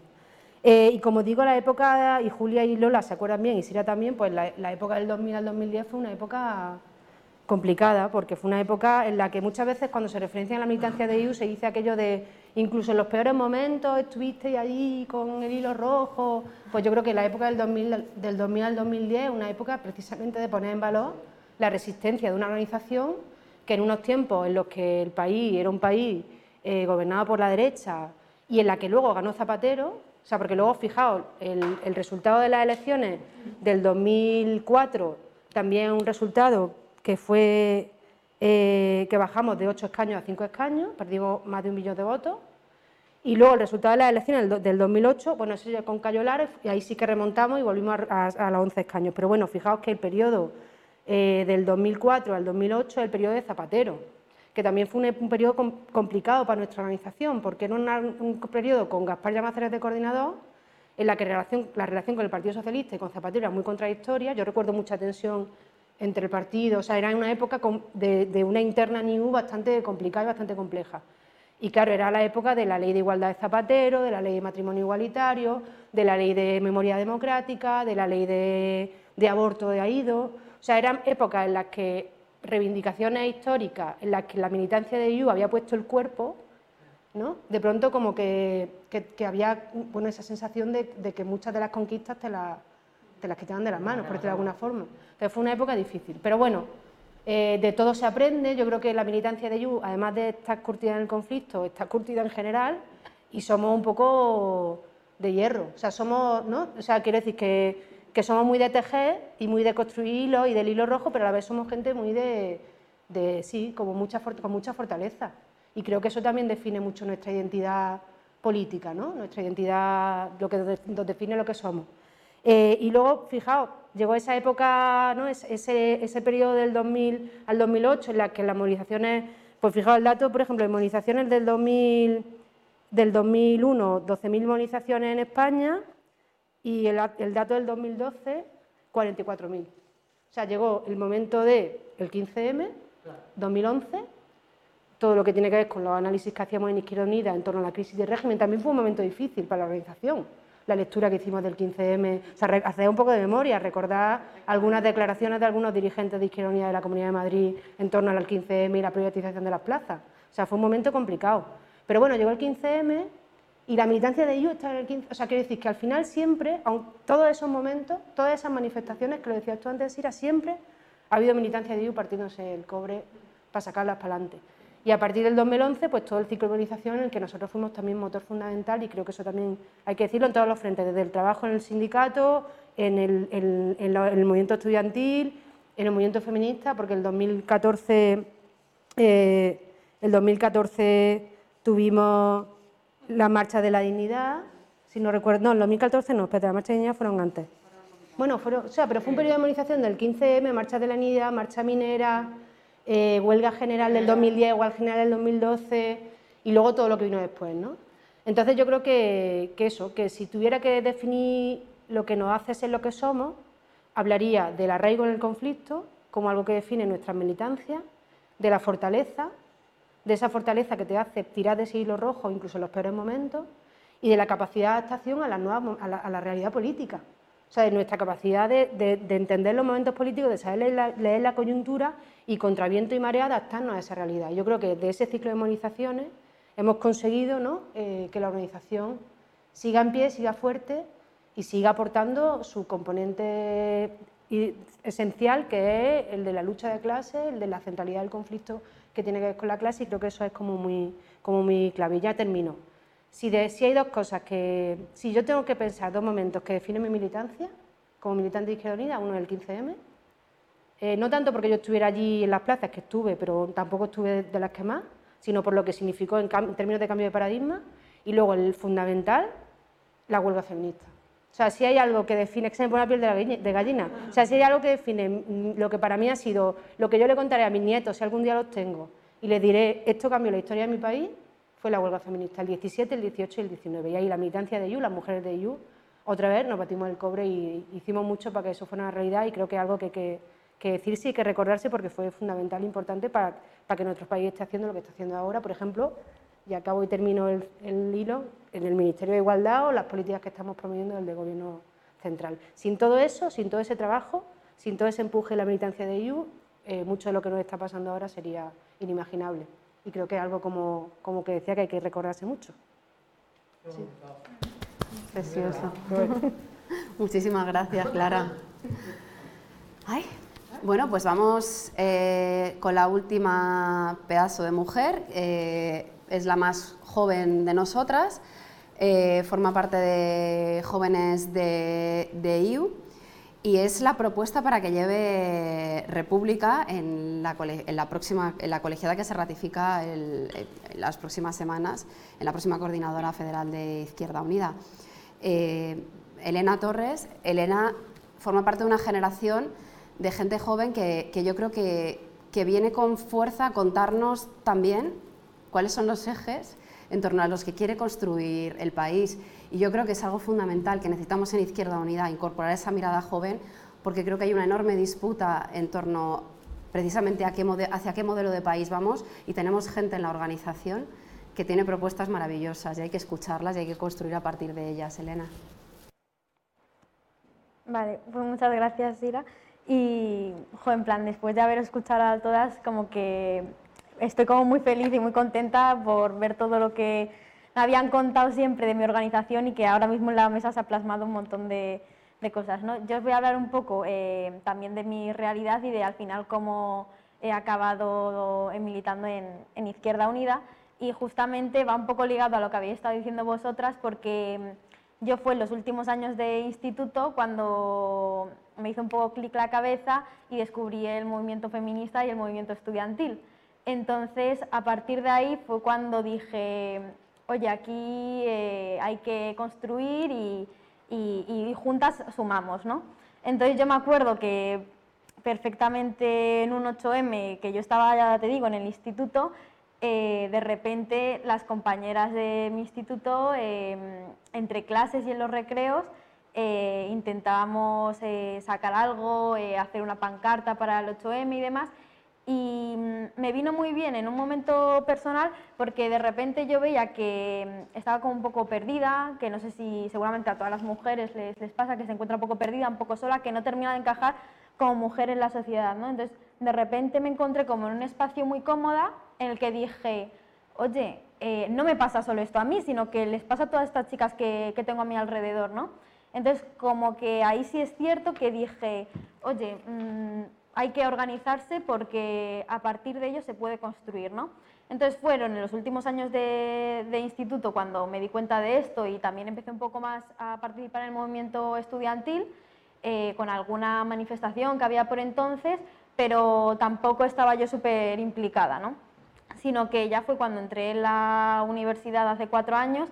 Eh, y como digo, la época, y Julia y Lola se acuerdan bien, y Sira también, pues la, la, época del 2000 al 2010 fue una época complicada, porque fue una época en la que muchas veces cuando se referencia a la militancia de IU se dice aquello de incluso en los peores momentos estuviste allí con el hilo rojo, pues yo creo que la época del 2000, del 2000 al 2010 es una época precisamente de poner en valor la resistencia de una organización que en unos tiempos en los que el país era un país eh, gobernado por la derecha y en la que luego ganó Zapatero, o sea, porque luego, fijaos, el, resultado de las elecciones del 2004 también un resultado que fue eh, que bajamos de 8 escaños a 5 escaños, perdimos más de un millón de votos. Y luego el resultado de las elecciones del 2008, bueno, eso ya con Cayo y ahí sí que remontamos y volvimos a, a los 11 escaños. Pero bueno, fijaos que el periodo eh, del 2004 al 2008 el periodo de Zapatero, que también fue un, periodo complicado para nuestra organización, porque era un periodo con Gaspar Llamazares de coordinador, en la que la relación con el Partido Socialista y con Zapatero era muy contradictoria. Yo recuerdo mucha tensión entre el partido, o sea, era una época de, de una interna NIU bastante complicada y bastante compleja. Y claro, era la época de la ley de igualdad de Zapatero, de la ley de matrimonio igualitario, de la ley de memoria democrática, de la ley de, aborto de AIDO. O sea, eran épocas en las que reivindicaciones históricas, en las que la militancia de IU había puesto el cuerpo, ¿no? de pronto como que, había bueno, esa sensación de, que muchas de las conquistas te, te las quitaban de las manos, por decirlo de alguna forma. Entonces fue una época difícil. Pero bueno, eh, de todo se aprende, yo creo que la militancia de YU, además de estar curtida en el conflicto, está curtida en general y somos un poco de hierro. O sea, somos, ¿no? O sea, quiero decir que, somos muy de tejer y muy de construir hilo y del hilo rojo, pero a la vez somos gente muy de, sí, como mucha, con mucha fortaleza. Y creo que eso también define mucho nuestra identidad política. Nuestra identidad, lo que nos define lo que somos. Eh, y luego, fijaos, llegó esa época, ¿no? ese, ese periodo del 2000 al 2008 en la que las movilizaciones, pues fijaos el dato, por ejemplo, de movilizaciones del, 2000, del 2001, 12.000 movilizaciones en España y el, el dato del 2012, 44.000. O sea, llegó el momento del el 15M, 2011, todo lo que tiene que ver con los análisis que hacíamos en Izquierda Unida en torno a la crisis de régimen, también fue un momento difícil para la organización la lectura que hicimos del 15M, o sea, hacer un poco de memoria, recordar algunas declaraciones de algunos dirigentes de Izquierda Unida de la Comunidad de Madrid en torno al 15M y la privatización de las plazas. O sea, fue un momento complicado. Pero bueno, llegó el 15M y la militancia de ellos está en el 15 O sea, quiero decir que al final siempre, aun todos esos momentos, todas esas manifestaciones, que lo decías tú antes, Ira, siempre ha habido militancia de ellos partiéndose el cobre para sacarlas para adelante. Y a partir del 2011, pues todo el ciclo de organización en el que nosotros fuimos también motor fundamental y creo que eso también hay que decirlo en todos los frentes, desde el trabajo en el sindicato, en el, movimiento estudiantil, en el movimiento feminista, porque el 2014, eh, el 2014 tuvimos la Marcha de la Dignidad, si no recuerdo, no, el 2014 no, espérate, la Marcha de la Dignidad fueron antes. Bueno, fueron, o sea, pero fue un periodo de movilización del 15M, Marcha de la Dignidad, Marcha Minera, eh, huelga general del 2010, huelga general del 2012 y luego todo lo que vino después. ¿no? Entonces yo creo que, eso, que si tuviera que definir lo que nos hace ser lo que somos, hablaría del arraigo en el conflicto como algo que define nuestra militancia, de la fortaleza, de esa fortaleza que te hace tirar de ese hilo rojo incluso en los peores momentos, y de la capacidad de adaptación a la, nueva, a la realidad política. O sea, de nuestra capacidad de, entender los momentos políticos, de saber leer la, coyuntura y contra viento y marea adaptarnos a esa realidad. Yo creo que de ese ciclo de movilizaciones hemos conseguido ¿no? Eh, que la organización siga en pie, siga fuerte y siga aportando su componente esencial, que es el de la lucha de clases, el de la centralidad del conflicto que tiene que ver con la clase, y creo que eso es como muy, como muy clave. ya termino. Si, hay dos cosas que, si yo tengo que pensar dos momentos que definen mi militancia, como militante de Izquierda Unida, uno es el 15M, eh, no tanto porque yo estuviera allí en las plazas, que estuve, pero tampoco estuve de las que más, sino por lo que significó en, términos de cambio de paradigma, y luego el fundamental, la huelga feminista. O sea, si hay algo que define, que se me pone la piel de, gallina, o sea, si hay algo que define mm, lo que para mí ha sido, lo que yo le contaré a mis nietos, si algún día los tengo, y les diré, esto cambió la historia de mi país, fue la huelga feminista, el 17, el 18 y el 19. Y ahí la militancia de IU, las mujeres de IU, otra vez nos batimos el cobre y hicimos mucho para que eso fuera una realidad y creo que es algo que que, que, decirse y que recordarse porque fue fundamental e importante para, para, que nuestro país esté haciendo lo que está haciendo ahora. Por ejemplo, y acabo y termino el, hilo, en el Ministerio de Igualdad o las políticas que estamos promoviendo desde el Gobierno central. Sin todo eso, sin todo ese trabajo, sin todo ese empuje de la militancia de IU, eh, mucho de lo que nos está pasando ahora sería inimaginable y creo que es algo como, como que decía que hay que recordarse mucho. Precioso. Muchísimas gracias, Clara. Bueno, pues vamos eh, con la última pedazo de mujer. Eh, es la más joven de nosotras. Eh, forma parte de jóvenes de, de IU y es la propuesta para que lleve República en la, próxima, en la colegiada que se ratifica en las próximas semanas, en la próxima Coordinadora Federal de Izquierda Unida. Eh, Elena Torres, Elena forma parte de una generación de gente joven que, yo creo que, que viene con fuerza a contarnos también cuáles son los ejes en torno a los que quiere construir el país. Y yo creo que es algo fundamental que necesitamos en Izquierda Unida, incorporar esa mirada joven, porque creo que hay una enorme disputa en torno precisamente a qué hacia qué modelo de país vamos y tenemos gente en la organización que tiene propuestas maravillosas y hay que escucharlas y hay que construir a partir de ellas. Elena. Vale, pues muchas gracias, Sira. Y, en plan, después de haber escuchado a todas, como que estoy como muy feliz y muy contenta por ver todo lo que me habían contado siempre de mi organización y que ahora mismo en la mesa se ha plasmado un montón de, cosas. ¿no? Yo os voy a hablar un poco eh, también de mi realidad y de al final cómo he acabado militando en, en Izquierda Unida y justamente va un poco ligado a lo que habéis estado diciendo vosotras porque yo fue en los últimos años de instituto cuando me hizo un poco clic la cabeza y descubrí el movimiento feminista y el movimiento estudiantil. Entonces, a partir de ahí fue cuando dije, oye, aquí eh, hay que construir y, juntas sumamos, ¿no? Entonces yo me acuerdo que perfectamente en un 8M, que yo estaba, ya te digo, en el instituto, eh, de repente las compañeras de mi instituto, em, entre clases y en los recreos, eh, intentábamos sacar algo, hacer una pancarta para el 8M y demás. Y mm, me vino muy bien en un momento personal porque de repente yo veía que mm, estaba como un poco perdida, que no sé si seguramente a todas las mujeres les, les pasa, que se encuentra un poco perdida, un poco sola, que no termina de encajar como mujer en la sociedad. ¿no? Entonces, de repente me encontré como en un espacio muy cómoda en el que dije, oye, eh, no me pasa solo esto a mí, sino que les pasa a todas estas chicas que, tengo a mi alrededor, ¿no? Entonces, como que ahí sí es cierto que dije, oye, mm, hay que organizarse porque a partir de ello se puede construir, ¿no? Entonces fueron en los últimos años de, instituto cuando me di cuenta de esto y también empecé un poco más a participar en el movimiento estudiantil, eh, con alguna manifestación que había por entonces, pero tampoco estaba yo súper implicada, ¿no? sino que ya fue cuando entré en la universidad hace cuatro años,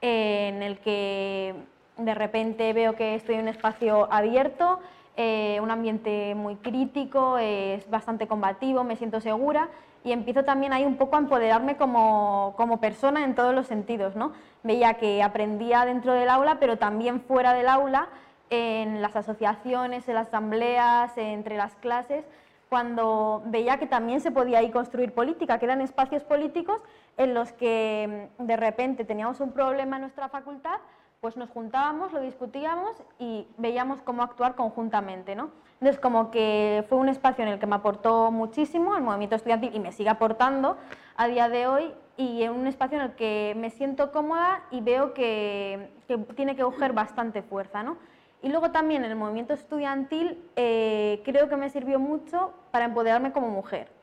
en el que de repente veo que estoy en un espacio abierto, eh, un ambiente muy crítico, es bastante combativo, me siento segura y empiezo también ahí un poco a empoderarme como, como, persona en todos los sentidos. ¿no? Veía que aprendía dentro del aula, pero también fuera del aula, en las asociaciones, en las asambleas, entre las clases, cuando veía que también se podía ahí construir política, que eran espacios políticos en los que mm, de repente teníamos un problema en nuestra facultad, pues nos juntábamos, lo discutíamos y veíamos cómo actuar conjuntamente. ¿no? Entonces, como que fue un espacio en el que me aportó muchísimo el movimiento estudiantil y me sigue aportando a día de hoy y en un espacio en el que me siento cómoda y veo que, que tiene que coger bastante fuerza. ¿no? Y luego también en el movimiento estudiantil eh, creo que me sirvió mucho para empoderarme como mujer.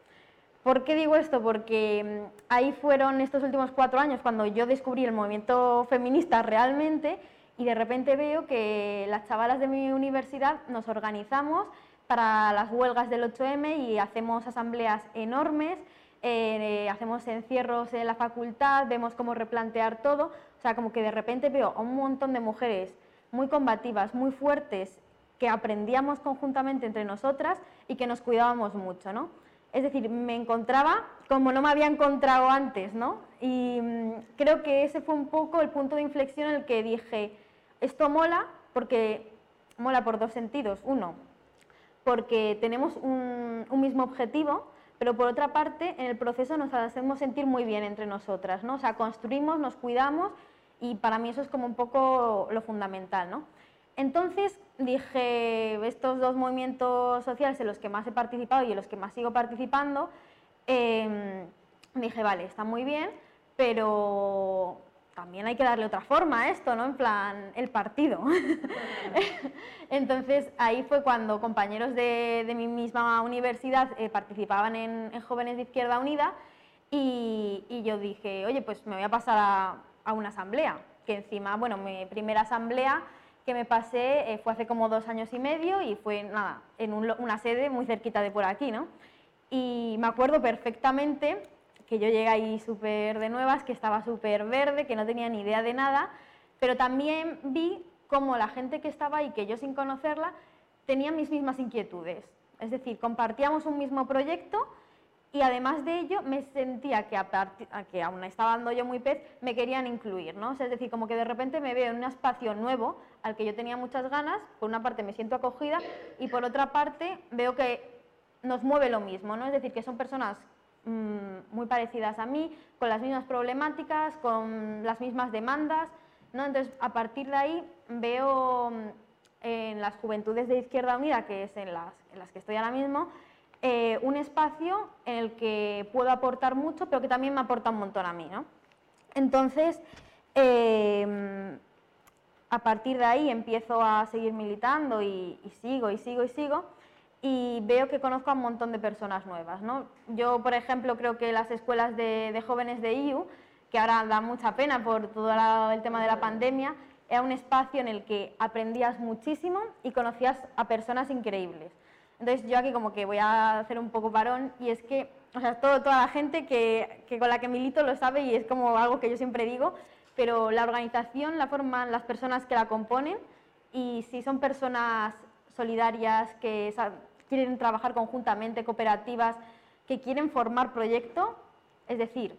¿Por qué digo esto? Porque mm, ahí fueron estos últimos cuatro años cuando yo descubrí el movimiento feminista realmente y de repente veo que las chavalas de mi universidad nos organizamos para las huelgas del 8M y hacemos asambleas enormes, eh, hacemos encierros en la facultad, vemos cómo replantear todo, o sea, como que de repente veo a un montón de mujeres muy combativas, muy fuertes, que aprendíamos conjuntamente entre nosotras y que nos cuidábamos mucho, ¿no? Es decir, me encontraba como no me había encontrado antes, ¿no? Y mm, creo que ese fue un poco el punto de inflexión en el que dije, esto mola porque mola por dos sentidos. Uno, porque tenemos un, un mismo objetivo, pero por otra parte, en el proceso nos hacemos sentir muy bien entre nosotras, ¿no? O sea, construimos, nos cuidamos y para mí eso es como un poco lo fundamental, ¿no? Entonces dije, estos dos movimientos sociales en los que más he participado y en los que más sigo participando, em, dije, vale, está muy bien, pero también hay que darle otra forma a esto, ¿no? En plan, el partido. Entonces ahí fue cuando compañeros de, mi misma universidad eh, participaban en, Jóvenes de Izquierda Unida y, y, yo dije, oye, pues me voy a pasar a, a una asamblea, que encima, bueno, mi primera asamblea que me pasé eh, fue hace como dos años y medio y fue, nada, en una sede muy cerquita de por aquí, ¿no? Y me acuerdo perfectamente que yo llegué ahí súper de nuevas, que estaba súper verde, que no tenía ni idea de nada, pero también vi cómo la gente que estaba ahí, que yo sin conocerla, tenía mis mismas inquietudes. Es decir, compartíamos un mismo proyecto y además de ello me sentía que, a que aún estaba dando yo muy pez, me querían incluir, ¿no? es decir, como que de repente me veo en un espacio nuevo al que yo tenía muchas ganas, por una parte me siento acogida y por otra parte veo que nos mueve lo mismo, ¿no? es decir, que son personas mm, muy parecidas a mí, con las mismas problemáticas, con las mismas demandas, ¿no? entonces a partir de ahí veo mm, en las juventudes de Izquierda Unida, que es en las, en las que estoy ahora mismo, eh, un espacio en el que puedo aportar mucho, pero que también me aporta un montón a mí. ¿no? Entonces, em, a partir de ahí empiezo a seguir militando y, sigo y sigo y sigo y veo que conozco a un montón de personas nuevas. ¿no? Yo, por ejemplo, creo que las escuelas de, jóvenes de IU, que ahora da mucha pena por todo el tema de la pandemia, era un espacio en el que aprendías muchísimo y conocías a personas increíbles. Entonces yo aquí como que voy a hacer un poco parón y es que, o sea, todo, toda la gente que, que, con la que milito lo sabe y es como algo que yo siempre digo, pero la organización la forman las personas que la componen y si son personas solidarias, que quieren trabajar conjuntamente, cooperativas, que quieren formar proyecto, es decir,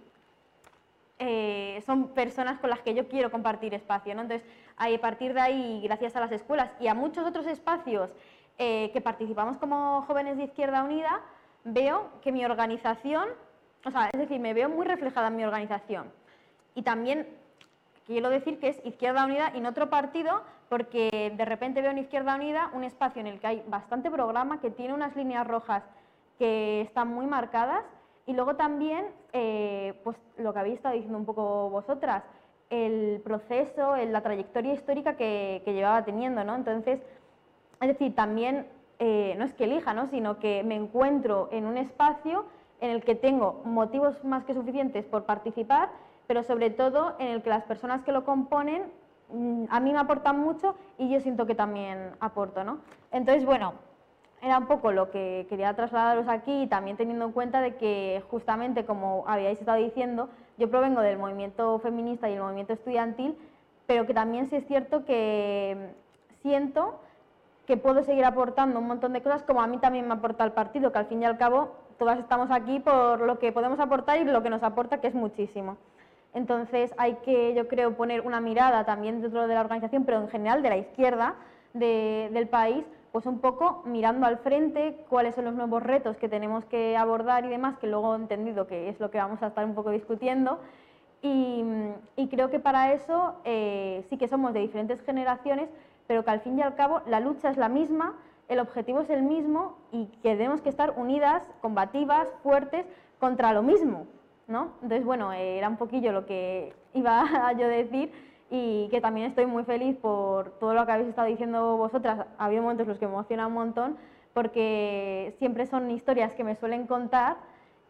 eh, son personas con las que yo quiero compartir espacio. ¿no? Entonces, a partir de ahí, gracias a las escuelas y a muchos otros espacios eh, que participamos como jóvenes de Izquierda Unida, veo que mi organización, o sea, es decir, me veo muy reflejada en mi organización. Y también quiero decir que es Izquierda Unida y no otro partido, porque de repente veo en Izquierda Unida un espacio en el que hay bastante programa, que tiene unas líneas rojas que están muy marcadas, y luego también, eh, pues lo que habéis estado diciendo un poco vosotras, el proceso, la trayectoria histórica que, que llevaba teniendo, ¿no? Entonces, es decir, también eh, no es que elija, ¿no? sino que me encuentro en un espacio en el que tengo motivos más que suficientes por participar, pero sobre todo en el que las personas que lo componen mm, a mí me aportan mucho y yo siento que también aporto. ¿no? Entonces, bueno, era un poco lo que quería trasladaros aquí, también teniendo en cuenta de que justamente, como habíais estado diciendo, yo provengo del movimiento feminista y el movimiento estudiantil, pero que también sí es cierto que siento que puedo seguir aportando un montón de cosas como a mí también me aporta el partido, que al fin y al cabo todas estamos aquí por lo que podemos aportar y lo que nos aporta, que es muchísimo. Entonces hay que, yo creo, poner una mirada también dentro de la organización, pero en general de la izquierda del país, pues un poco mirando al frente cuáles son los nuevos retos que tenemos que abordar y demás, que luego he entendido que es lo que vamos a estar un poco discutiendo. Y, creo que para eso eh, sí que somos de diferentes generaciones, pero que al fin y al cabo la lucha es la misma, el objetivo es el mismo y que tenemos que estar unidas, combativas, fuertes contra lo mismo. ¿no? Entonces, bueno, era un poquillo lo que iba a decir y que también estoy muy feliz por todo lo que habéis estado diciendo vosotras. Ha habido momentos en los que me emociona un montón porque siempre son historias que me suelen contar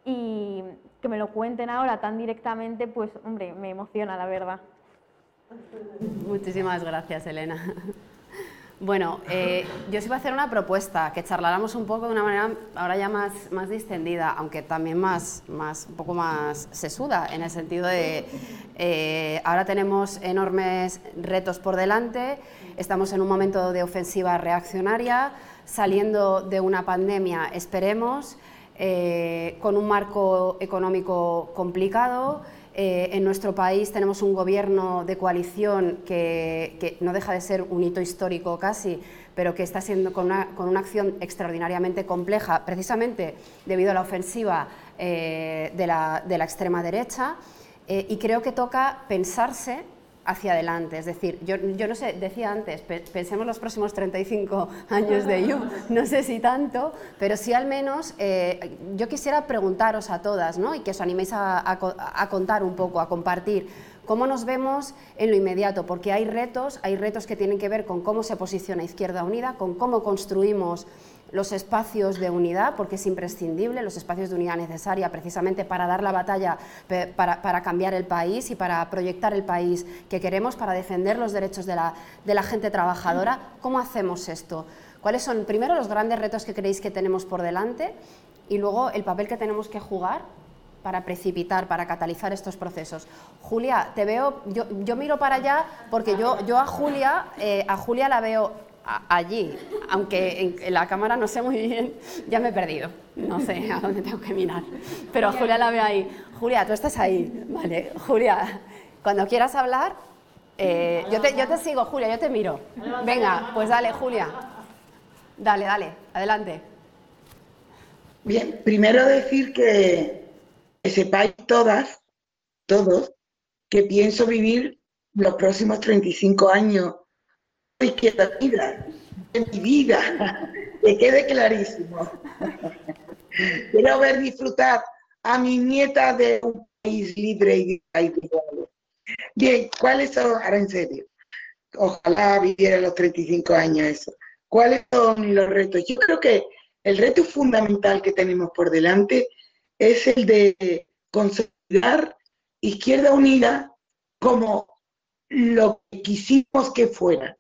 y que me lo cuenten ahora tan directamente, pues hombre, me emociona la verdad. Muchísimas gracias, Elena. Bueno, eh, yo os iba a hacer una propuesta, que charláramos un poco de una manera ahora ya más, más distendida, aunque también más, más, un poco más sesuda, en el sentido de eh, ahora tenemos enormes retos por delante, estamos en un momento de ofensiva reaccionaria, saliendo de una pandemia, esperemos, eh, con un marco económico complicado, eh, en nuestro país tenemos un gobierno de coalición que, no deja de ser un hito histórico casi, pero que está siendo con una, acción extraordinariamente compleja, precisamente debido a la ofensiva eh, de, la, extrema derecha. Y creo que toca pensarse hacia adelante. Es decir, yo, no sé, decía antes, pensemos los próximos 35 años de You, no sé si tanto, pero sí al menos eh, yo quisiera preguntaros a todas ¿no? y que os animéis a, contar un poco, a compartir cómo nos vemos en lo inmediato, porque hay retos, hay retos que tienen que ver con cómo se posiciona Izquierda Unida, con cómo construimos los espacios de unidad, porque es imprescindible, los espacios de unidad necesaria precisamente para dar la batalla, para, cambiar el país y para proyectar el país que queremos, para defender los derechos de la, de la gente trabajadora. ¿Cómo hacemos esto? ¿Cuáles son, primero, los grandes retos que creéis que tenemos por delante y luego el papel que tenemos que jugar para precipitar, para catalizar estos procesos. Julia, te veo, yo, yo miro para allá porque yo, yo a, Julia, eh, a Julia la veo allí, aunque en, la cámara no sé muy bien, ya me he perdido, no sé a dónde tengo que mirar, pero Julia la veo ahí. Julia, tú estás ahí, vale, Julia, cuando quieras hablar, eh, yo, te, sigo, Julia, yo te miro. Venga, pues dale, Julia, dale, dale, adelante. Bien, primero decir que, que sepáis todas, todos, que pienso vivir los próximos 35 años vida, en mi vida, que quede clarísimo. Quiero ver disfrutar a mi nieta de un país libre y igual. Bien, ¿cuáles son, ahora en serio, ojalá viviera los 35 años eso, ¿cuáles son los retos? Yo creo que el reto fundamental que tenemos por delante es el de consolidar Izquierda Unida como lo que quisimos que fuera,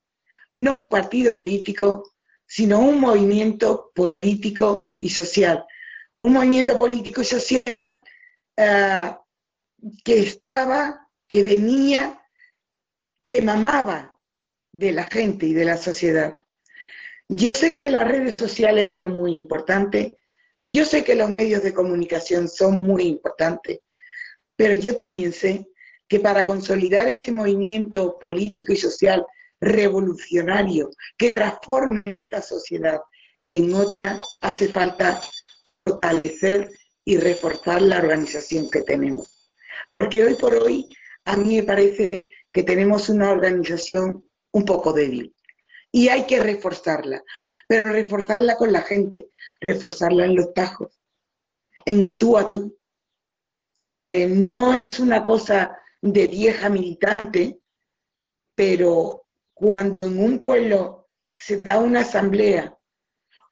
no un partido político, sino un movimiento político y social. Un movimiento político y social eh, que estaba, que venía, que mamaba de la gente y de la sociedad. Yo sé que las redes sociales son muy importantes, yo sé que los medios de comunicación son muy importantes, pero yo pienso que para consolidar este movimiento político y social revolucionario que transforme esta sociedad en otra, hace falta fortalecer y reforzar la organización que tenemos. Porque hoy por hoy a mí me parece que tenemos una organización un poco débil y hay que reforzarla, pero reforzarla con la gente, reforzarla en los tajos, en tú a tú. no es una cosa de vieja militante, pero cuando en un pueblo se da una asamblea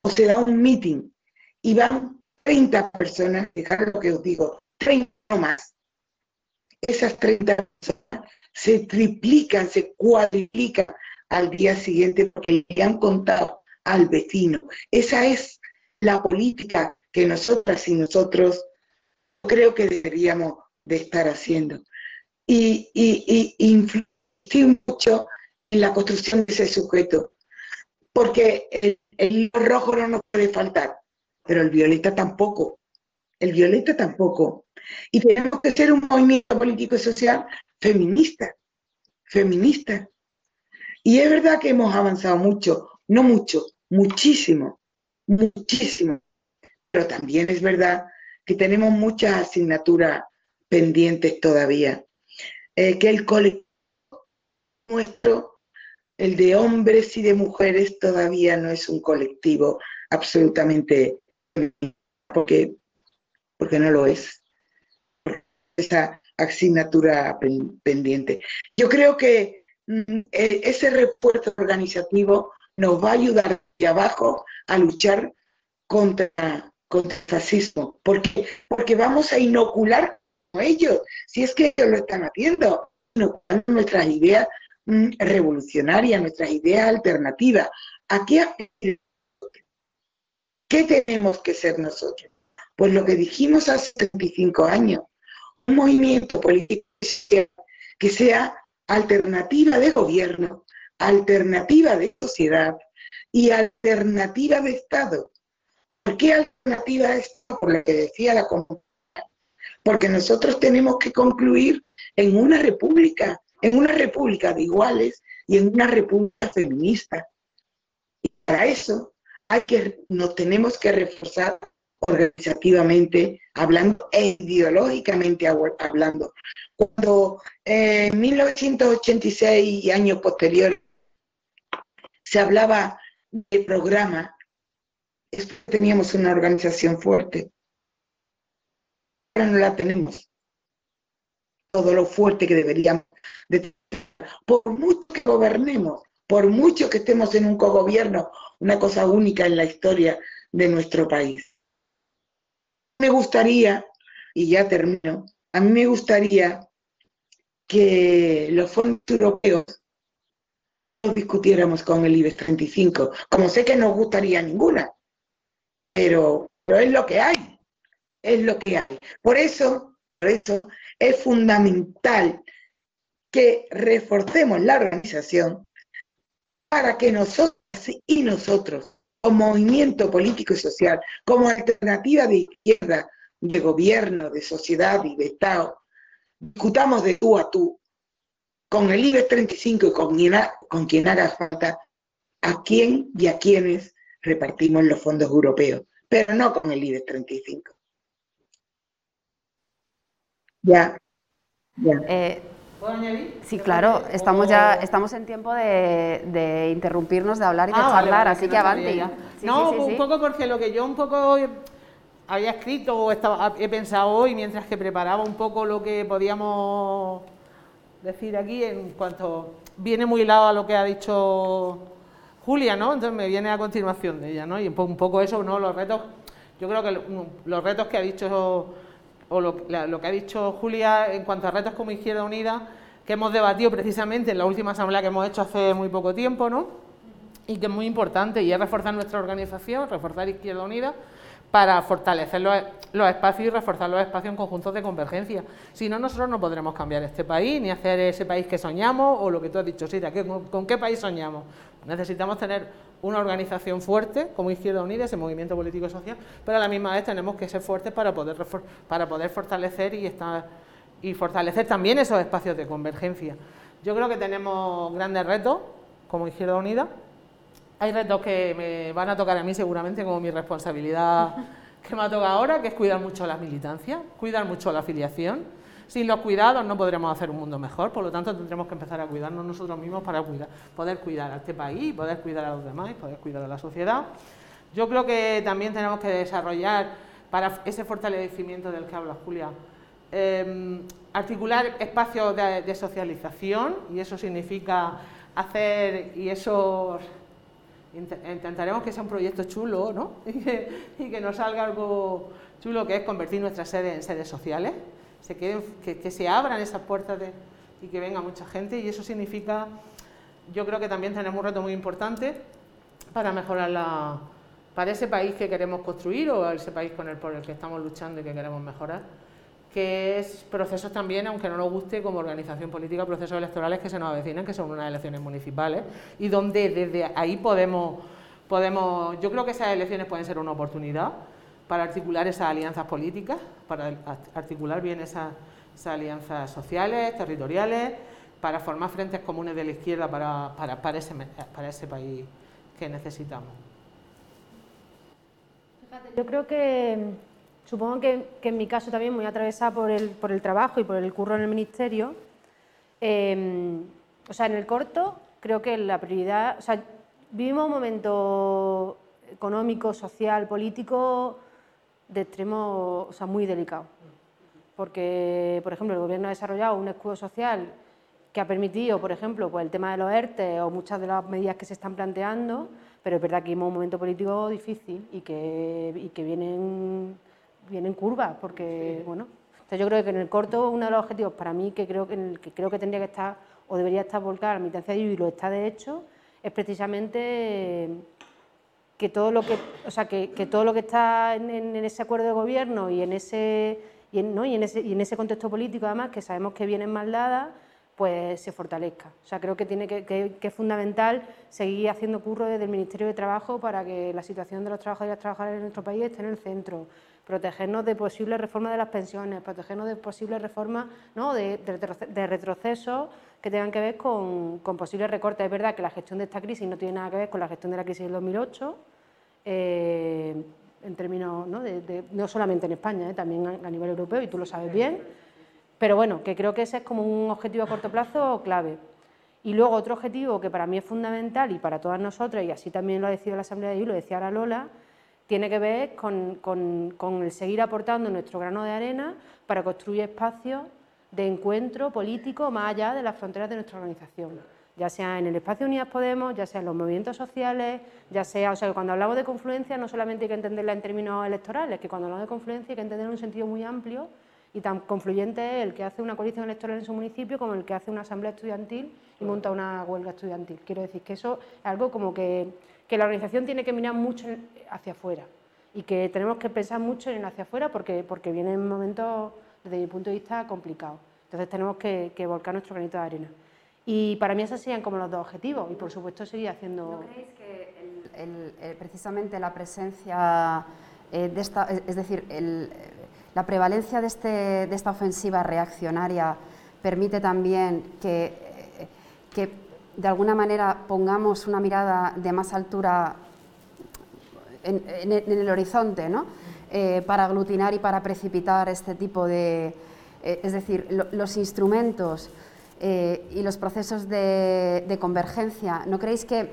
o se da un meeting y van 30 personas, dejad lo que os digo, 30 o más, esas 30 personas se triplican, se cuadriplican al día siguiente porque le han contado al vecino. Esa es la política que nosotras y nosotros creo que deberíamos de estar haciendo. Y, y, y mucho en la construcción de ese sujeto. Porque el, el rojo no nos puede faltar, pero el violeta tampoco. El violeta tampoco. Y tenemos que ser un movimiento político y social feminista. Feminista. Y es verdad que hemos avanzado mucho, no mucho, muchísimo, muchísimo. Pero también es verdad que tenemos muchas asignaturas pendientes todavía. Eh, que el colectivo nuestro el de hombres y de mujeres todavía no es un colectivo absolutamente porque, porque no lo es. Esa asignatura pendiente. Yo creo que mm, e, ese refuerzo organizativo nos va a ayudar de abajo a luchar contra, contra el fascismo, porque, porque vamos a inocular a ellos, si es que ellos lo están haciendo, inoculando nuestras ideas Mm, revolucionaria, nuestras ideas alternativas. ¿A qué, ¿Qué tenemos que ser nosotros? Pues lo que dijimos hace 35 años, un movimiento político que sea alternativa de gobierno, alternativa de sociedad y alternativa de Estado. ¿Por qué alternativa de Estado? Por lo que decía la comunidad. Porque nosotros tenemos que concluir en una república en una república de iguales y en una república feminista. Y para eso hay que, nos tenemos que reforzar organizativamente hablando e ideológicamente hablando. Cuando en 1986 y años posteriores se hablaba de programa, teníamos una organización fuerte. Ahora no la tenemos. Todo lo fuerte que deberíamos por mucho que gobernemos, por mucho que estemos en un cogobierno, una cosa única en la historia de nuestro país. Me gustaría, y ya termino, a mí me gustaría que los fondos europeos no discutiéramos con el IBEX 35, como sé que no gustaría ninguna, pero, pero es lo que hay, es lo que hay. Por eso, por eso es fundamental que reforcemos la organización para que nosotros y nosotros, como movimiento político y social, como alternativa de izquierda, de gobierno, de sociedad y de Estado, discutamos de tú a tú, con el IBEX 35 y con quien, haga falta, a quién y a quiénes repartimos los fondos europeos, pero no con el IBEX 35. Ya, ya. Eh, Sí, claro, estamos ya estamos en tiempo de, interrumpirnos, de hablar y de ah, charlar, así que avante. no, un poco porque lo que yo un poco había escrito o estaba, he pensado hoy mientras que preparaba un poco lo que podíamos decir aquí en cuanto viene muy lado a lo que ha dicho Julia, ¿no? Entonces me viene a continuación de ella, ¿no? Y un poco eso, ¿no? Los retos, yo creo que los retos que ha dicho o lo, que ha dicho Julia en cuanto a retos como Izquierda Unida, que hemos debatido precisamente en la última asamblea que hemos hecho hace muy poco tiempo, ¿no? Y que es muy importante, y es reforzar nuestra organización, reforzar Izquierda Unida, para fortalecer los, espacios y reforzar los espacios en conjuntos de convergencia. Si no, nosotros no podremos cambiar este país, ni hacer ese país que soñamos, o lo que tú has dicho, Sira, ¿con qué país soñamos? Necesitamos tener una organización fuerte como Izquierda Unida, ese movimiento político y social, pero a la misma vez tenemos que ser fuertes para poder, para poder fortalecer y, estar, y fortalecer también esos espacios de convergencia. Yo creo que tenemos grandes retos como Izquierda Unida. Hay retos que me van a tocar a mí seguramente como mi responsabilidad que me ha tocado ahora, que es cuidar mucho la militancia, cuidar mucho la afiliación sin los cuidados no podremos hacer un mundo mejor, por lo tanto tendremos que empezar a cuidarnos nosotros mismos para cuidar, poder cuidar a este país, poder cuidar a los demás, poder cuidar a la sociedad. Yo creo que también tenemos que desarrollar para ese fortalecimiento del que habla Julia, em, articular espacios de, socialización y eso significa hacer y eso intentaremos que sea un proyecto chulo ¿no? y, que, y que nos salga algo chulo que es convertir nuestra sede en sedes sociales se queden, que, se abran esas puertas y que venga mucha gente. Y eso significa, yo creo que también tenemos un reto muy importante para mejorar la, para ese país que queremos construir o ese país con el, por el que estamos luchando y que queremos mejorar, que es procesos también, aunque no nos guste como organización política, procesos electorales que se nos avecinan, que son unas elecciones municipales, y donde desde ahí podemos, podemos, yo creo que esas elecciones pueden ser una oportunidad para articular esas alianzas políticas, para articular bien esas, alianzas sociales, territoriales, para formar frentes comunes de la izquierda para, para, ese, para ese país que necesitamos. yo creo que, supongo que, en mi caso también muy atravesada por el, por el trabajo y por el curro en el ministerio, em, o sea, en el corto creo que la prioridad, o sea, vivimos un momento económico, social, político de extremo, o sea, muy delicado. Porque, por ejemplo, el Gobierno ha desarrollado un escudo social que ha permitido, por ejemplo, pues el tema de los ERTE o muchas de las medidas que se están planteando, pero es verdad que vivimos un momento político difícil y que, y que vienen, vienen curvas, porque, bueno, yo creo que en el corto uno de los objetivos para mí que creo que, que creo que tendría que estar o debería estar volcada a la militancia y lo está de hecho, es precisamente que todo lo que, o sea, que, todo lo que está en, ese acuerdo de gobierno y en ese, y en, ¿no? y en ese, y en ese contexto político, además, que sabemos que vienen mal dadas, pues se fortalezca. O sea, creo que, tiene que, es fundamental seguir haciendo curro desde el Ministerio de Trabajo para que la situación de los trabajadores y las trabajadoras en nuestro país esté en el centro. Protegernos de posibles reformas de las pensiones, protegernos de posibles reformas ¿no? de, de, retrocesos que tengan que ver con, posibles recortes. Es verdad que la gestión de esta crisis no tiene nada que ver con la gestión de la crisis del 2008, eh, en términos, ¿no? De, no solamente en España, eh, también a, nivel europeo, y tú lo sabes bien, pero bueno, que creo que ese es como un objetivo a corto plazo clave. Y luego otro objetivo que para mí es fundamental y para todas nosotras, y así también lo ha decidido la Asamblea de hoy, lo decía ahora Lola, tiene que ver con, con el seguir aportando nuestro grano de arena para construir espacios de encuentro político más allá de las fronteras de nuestra organización, ya sea en el espacio Unidas Podemos, ya sea en los movimientos sociales, ya sea, o sea, cuando hablamos de confluencia no solamente hay que entenderla en términos electorales, que cuando hablamos de confluencia hay que entenderla en un sentido muy amplio y tan confluyente el que hace una coalición electoral en su municipio como el que hace una asamblea estudiantil y monta una huelga estudiantil. Quiero decir que eso es algo como que, que la organización tiene que mirar mucho hacia afuera y que tenemos que pensar mucho en hacia afuera porque, porque vienen momentos desde mi punto de vista, complicado. Entonces tenemos que, volcar nuestro granito de arena. Y para mí esos serían como los dos objetivos y por supuesto seguir haciendo... ¿No creéis que eh, precisamente la presencia de esta, es decir, la prevalencia de, este, de, esta ofensiva reaccionaria permite también que, que de alguna manera pongamos una mirada de más altura en, el horizonte, ¿no? Eh, para aglutinar y para precipitar este tipo de... Eh, es decir, los instrumentos eh, y los procesos de, convergencia, ¿no creéis que...?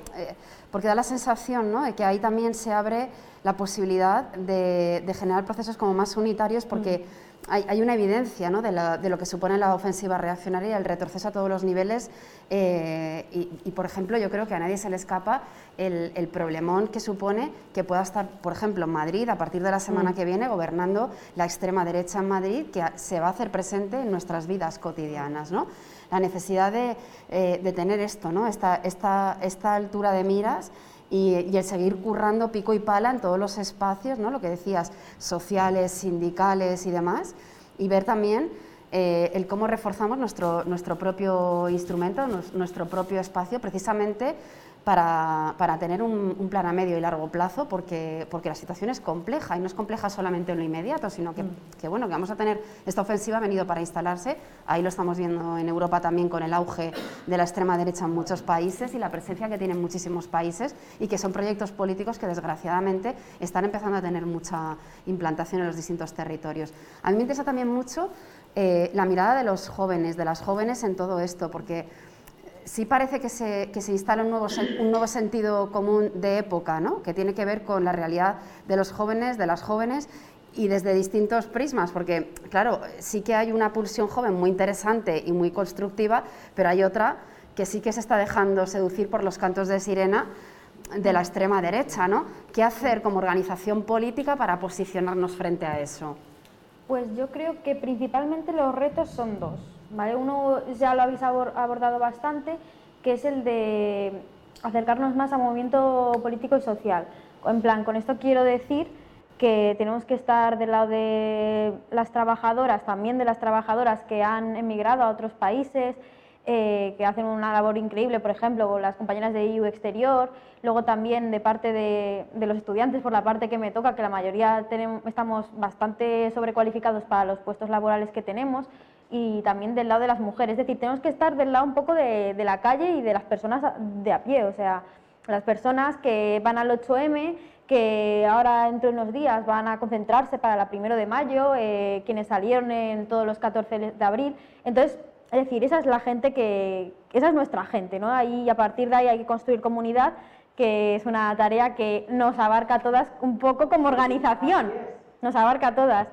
porque da la sensación ¿no? de que ahí también se abre la posibilidad de, generar procesos como más unitarios porque... Mm hay, una evidencia ¿no? de, lo que supone la ofensiva reaccionaria, el retroceso a todos los niveles eh, y, por ejemplo, yo creo que a nadie se le escapa el, problemón que supone que pueda estar, por ejemplo, en Madrid, a partir de la semana mm. que viene, gobernando la extrema derecha en Madrid, que se va a hacer presente en nuestras vidas cotidianas. ¿no? La necesidad de, eh, tener esto, ¿no? esta, esta, esta altura de miras y, el seguir currando pico y pala en todos los espacios, ¿no? lo que decías, sociales, sindicales y demás, y ver también eh, el cómo reforzamos nuestro, nuestro propio instrumento, nuestro propio espacio, precisamente para, para tener un, un, plan a medio y largo plazo, porque, porque la situación es compleja y no es compleja solamente en lo inmediato, sino que, mm. que, bueno, que vamos a tener esta ofensiva ha venido para instalarse. Ahí lo estamos viendo en Europa también con el auge de la extrema derecha en muchos países y la presencia que tienen muchísimos países y que son proyectos políticos que desgraciadamente están empezando a tener mucha implantación en los distintos territorios. A mí me interesa también mucho eh, la mirada de los jóvenes, de las jóvenes en todo esto, porque sí parece que se, que se instala un nuevo, un nuevo, sentido común de época, ¿no? que tiene que ver con la realidad de los jóvenes, de las jóvenes y desde distintos prismas, porque claro, sí que hay una pulsión joven muy interesante y muy constructiva, pero hay otra que sí que se está dejando seducir por los cantos de sirena de la extrema derecha, ¿no? ¿Qué hacer como organización política para posicionarnos frente a eso? Pues yo creo que principalmente los retos son dos. Uno ya lo habéis abordado bastante, que es el de acercarnos más al movimiento político y social. En plan, con esto quiero decir que tenemos que estar del lado de las trabajadoras, también de las trabajadoras que han emigrado a otros países, eh, que hacen una labor increíble, por ejemplo, las compañeras de EU Exterior, luego también de parte de, los estudiantes, por la parte que me toca, que la mayoría tenemos, estamos bastante sobrecualificados para los puestos laborales que tenemos, y también del lado de las mujeres. Es decir, tenemos que estar del lado un poco de, la calle y de las personas de a pie, o sea, las personas que van al 8M, que ahora dentro de unos días van a concentrarse para la primero de mayo, eh, quienes salieron en todos los 14 de abril. Entonces, es decir, esa es la gente que, esa es nuestra gente, ¿no? Ahí, a partir de ahí hay que construir comunidad, que es una tarea que nos abarca a todas un poco como organización, nos abarca a todas.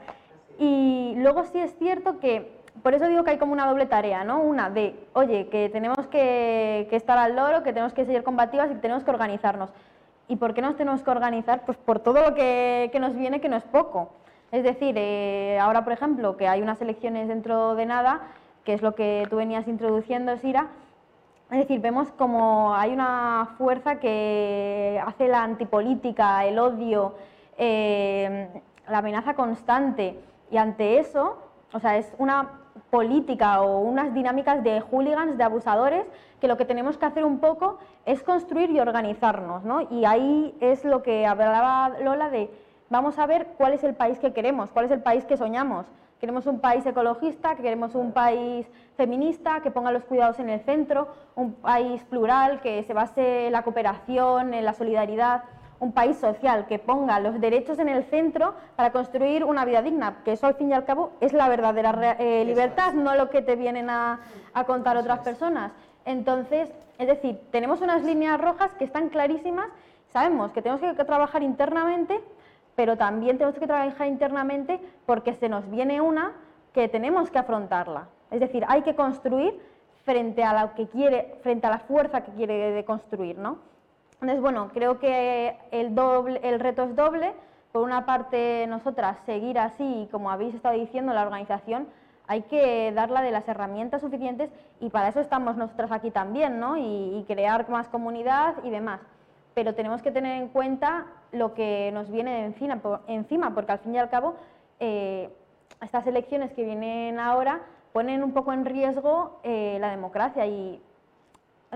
Y luego sí es cierto que por eso digo que hay como una doble tarea, ¿no? Una de, oye, que tenemos que, estar al loro, que tenemos que seguir combativas y que tenemos que organizarnos. ¿Y por qué nos tenemos que organizar? Pues por todo lo que, nos viene, que no es poco. Es decir, eh, ahora, por ejemplo, que hay unas elecciones dentro de nada, que es lo que tú venías introduciendo, Sira, es decir, vemos como hay una fuerza que hace la antipolítica, el odio, eh, la amenaza constante, y ante eso, o sea, es una política o unas dinámicas de hooligans, de abusadores, que lo que tenemos que hacer un poco es construir y organizarnos, ¿no? Y ahí es lo que hablaba Lola de, vamos a ver cuál es el país que queremos, cuál es el país que soñamos. Queremos un país ecologista, queremos un país feminista, que ponga los cuidados en el centro, un país plural, que se base en la cooperación, en la solidaridad un país social que ponga los derechos en el centro para construir una vida digna, que eso al fin y al cabo es la verdadera eh, libertad, no lo que te vienen a, contar otras personas. Entonces, es decir, tenemos unas líneas rojas que están clarísimas, sabemos que tenemos que trabajar internamente, pero también tenemos que trabajar internamente porque se nos viene una que tenemos que afrontarla. Es decir, hay que construir frente a la que quiere, frente a la fuerza que quiere construir, ¿no? Entonces, bueno, creo que el, doble, el reto es doble. Por una parte, nosotras seguir así, como habéis estado diciendo, la organización, hay que darla de las herramientas suficientes y para eso estamos nosotras aquí también, ¿no? Y, crear más comunidad y demás. Pero tenemos que tener en cuenta lo que nos viene encima, porque al fin y al cabo eh, estas elecciones que vienen ahora ponen un poco en riesgo eh, la democracia y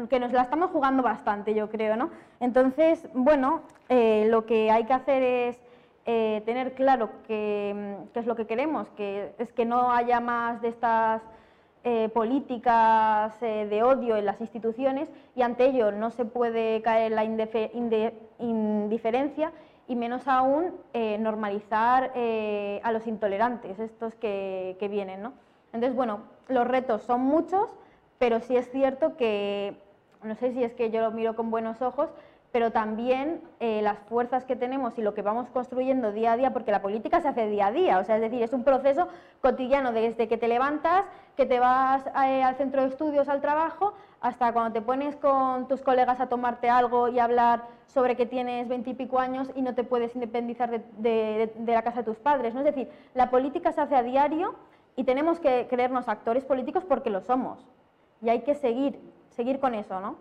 que nos la estamos jugando bastante, yo creo, ¿no? Entonces, bueno, eh, lo que hay que hacer es eh, tener claro qué es lo que queremos, que es que no haya más de estas eh, políticas de odio en las instituciones y ante ello no se puede caer en la indiferencia y menos aún normalizar a los intolerantes, estos que, que vienen, ¿no? Entonces, bueno, los retos son muchos, pero sí es cierto que no sé si es que yo lo miro con buenos ojos, pero también eh, las fuerzas que tenemos y lo que vamos construyendo día a día, porque la política se hace día a día, o sea, es decir, es un proceso cotidiano desde que te levantas, que te vas eh, al centro de estudios, al trabajo, hasta cuando te pones con tus colegas a tomarte algo y hablar sobre que tienes veintipico años y no te puedes independizar de, de, la casa de tus padres. ¿no? Es decir, la política se hace a diario y tenemos que creernos actores políticos porque lo somos. Y hay que seguir seguir con eso, ¿no?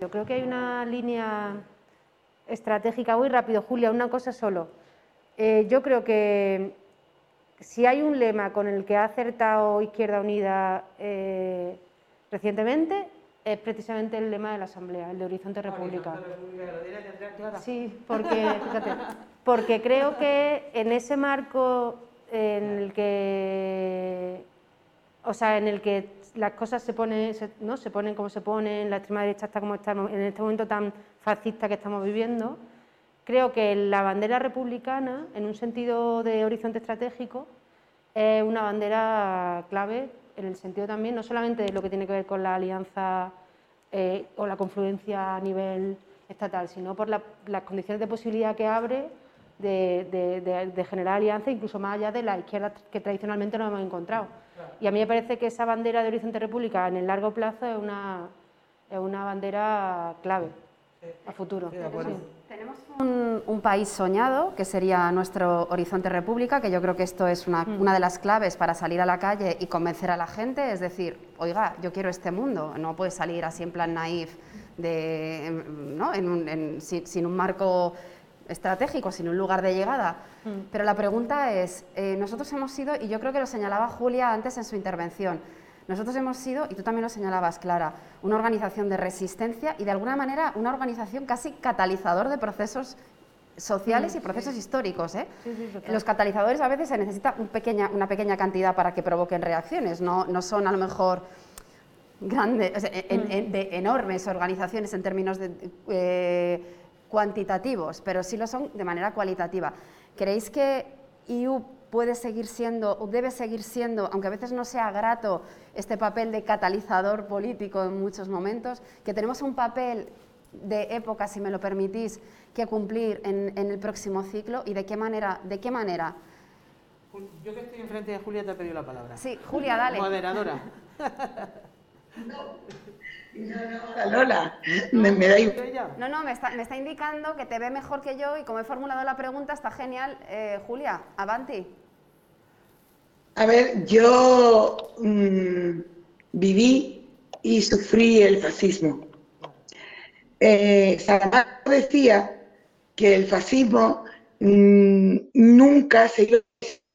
Yo creo que hay una línea estratégica muy rápido, Julia, una cosa solo. Eh, yo creo que si hay un lema con el que ha acertado Izquierda Unida eh, recientemente, es precisamente el lema de la Asamblea, el de Horizonte República. Sí, porque, porque creo que en ese marco en el que, o sea, en el que las cosas se ponen, ¿no? se ponen como se ponen, la extrema derecha está como está en este momento tan fascista que estamos viviendo, creo que la bandera republicana, en un sentido de horizonte estratégico, es una bandera clave en el sentido también, no solamente de lo que tiene que ver con la alianza eh, o la confluencia a nivel estatal, sino por las condiciones de posibilidad que abre de, generar alianza, incluso más allá de la izquierda que tradicionalmente nos hemos encontrado. Y a mí me parece que esa bandera de Horizonte República en el largo plazo es una, es una bandera clave a futuro. Tenemos un, país soñado, que sería nuestro Horizonte República, que yo creo que esto es una, mm. una, de las claves para salir a la calle y convencer a la gente, es decir, oiga, yo quiero este mundo, no puedes salir así en plan naif, de, ¿no? sin un marco estratégico, sino un lugar de llegada. Mm. Pero la pregunta es, eh, nosotros hemos sido, y yo creo que lo señalaba Julia antes en su intervención, nosotros hemos sido, y tú también lo señalabas, Clara, una organización de resistencia y de alguna manera una organización casi catalizador de procesos sociales y mm, procesos históricos. ¿eh? Los catalizadores a veces se necesita un pequeña, una pequeña cantidad para que provoquen reacciones, no, no son a lo mejor grandes, mm. de enormes organizaciones en términos de... Eh, cuantitativos, pero sí lo son de manera cualitativa. ¿Creéis que IU puede seguir siendo, o debe seguir siendo, aunque a veces no sea grato, este papel de catalizador político en muchos momentos, que tenemos un papel de época, si me lo permitís, que cumplir en, el próximo ciclo y de qué manera, de qué manera. Yo que estoy enfrente de Julia te he pedido la palabra. Sí, Julia, dale. Moderadora. No, no, Lola, me, da No, no, me está, me está, indicando que te ve mejor que yo y como he formulado la pregunta está genial. Eh, Julia, avanti. A ver, yo mm, viví y sufrí el fascismo. Eh, Saramago decía que el fascismo mm, nunca se iba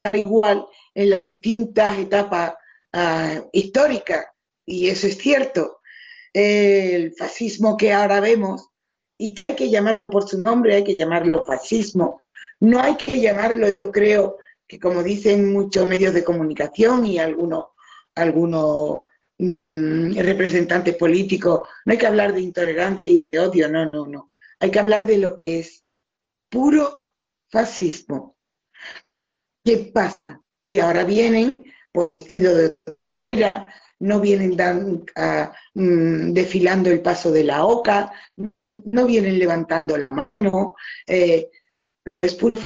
a igual en las distintas etapas ah, históricas, y eso es cierto el fascismo que ahora vemos, y hay que llamarlo por su nombre, hay que llamarlo fascismo. No hay que llamarlo, yo creo, que como dicen muchos medios de comunicación y algunos, algunos mm, representantes políticos, no hay que hablar de intolerancia y de odio, no, no, no. Hay que hablar de lo que es puro fascismo. ¿Qué pasa? Que ahora vienen, por de no vienen mm, desfilando el paso de la oca, no vienen levantando la mano, eh, es puro.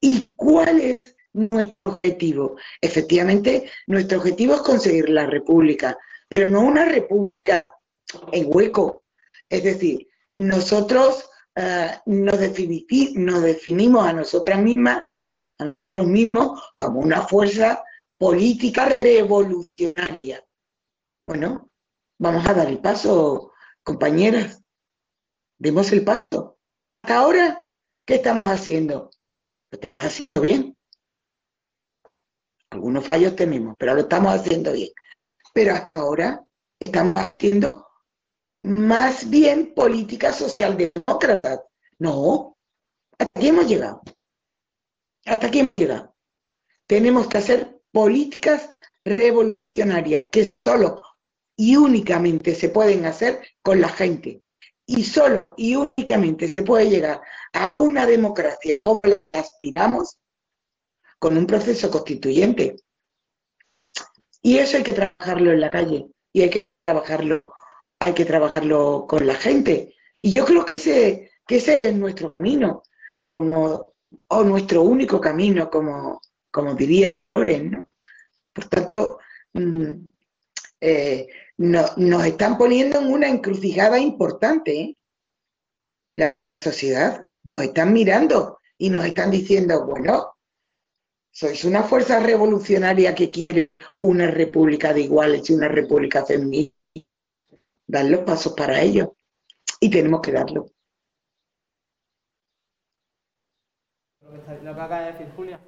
¿Y cuál es nuestro objetivo? Efectivamente, nuestro objetivo es conseguir la república, pero no una república en hueco. Es decir, nosotros eh, nos, nos definimos a nosotras mismas, a nosotros mismos, como una fuerza política revolucionaria. Bueno, vamos a dar el paso, compañeras. Demos el paso. Hasta ahora, ¿qué estamos haciendo? Lo estamos haciendo bien. Algunos fallos tenemos, pero lo estamos haciendo bien. pero hasta ahora estamos haciendo más bien política socialdemócrata. No, hasta aquí hemos llegado. Hasta aquí hemos llegado. Tenemos que hacer políticas revolucionarias que solo y únicamente se pueden hacer con la gente. Y solo y únicamente se puede llegar a una democracia como la aspiramos con un proceso constituyente. Y eso hay que trabajarlo en la calle y hay que trabajarlo, hay que trabajarlo con la gente. Y yo creo que ese, que ese es nuestro camino, o nuestro único camino, como, como diría ¿no? Por tanto, mm, eh, nos están poniendo en una encrucijada importante. ¿eh? La sociedad nos están mirando y nos están diciendo, bueno, sois una fuerza revolucionaria que quiere una república de iguales y una república feminista. Dar los pasos para ello. Y tenemos que darlo. Lo que acaba de decir Julia.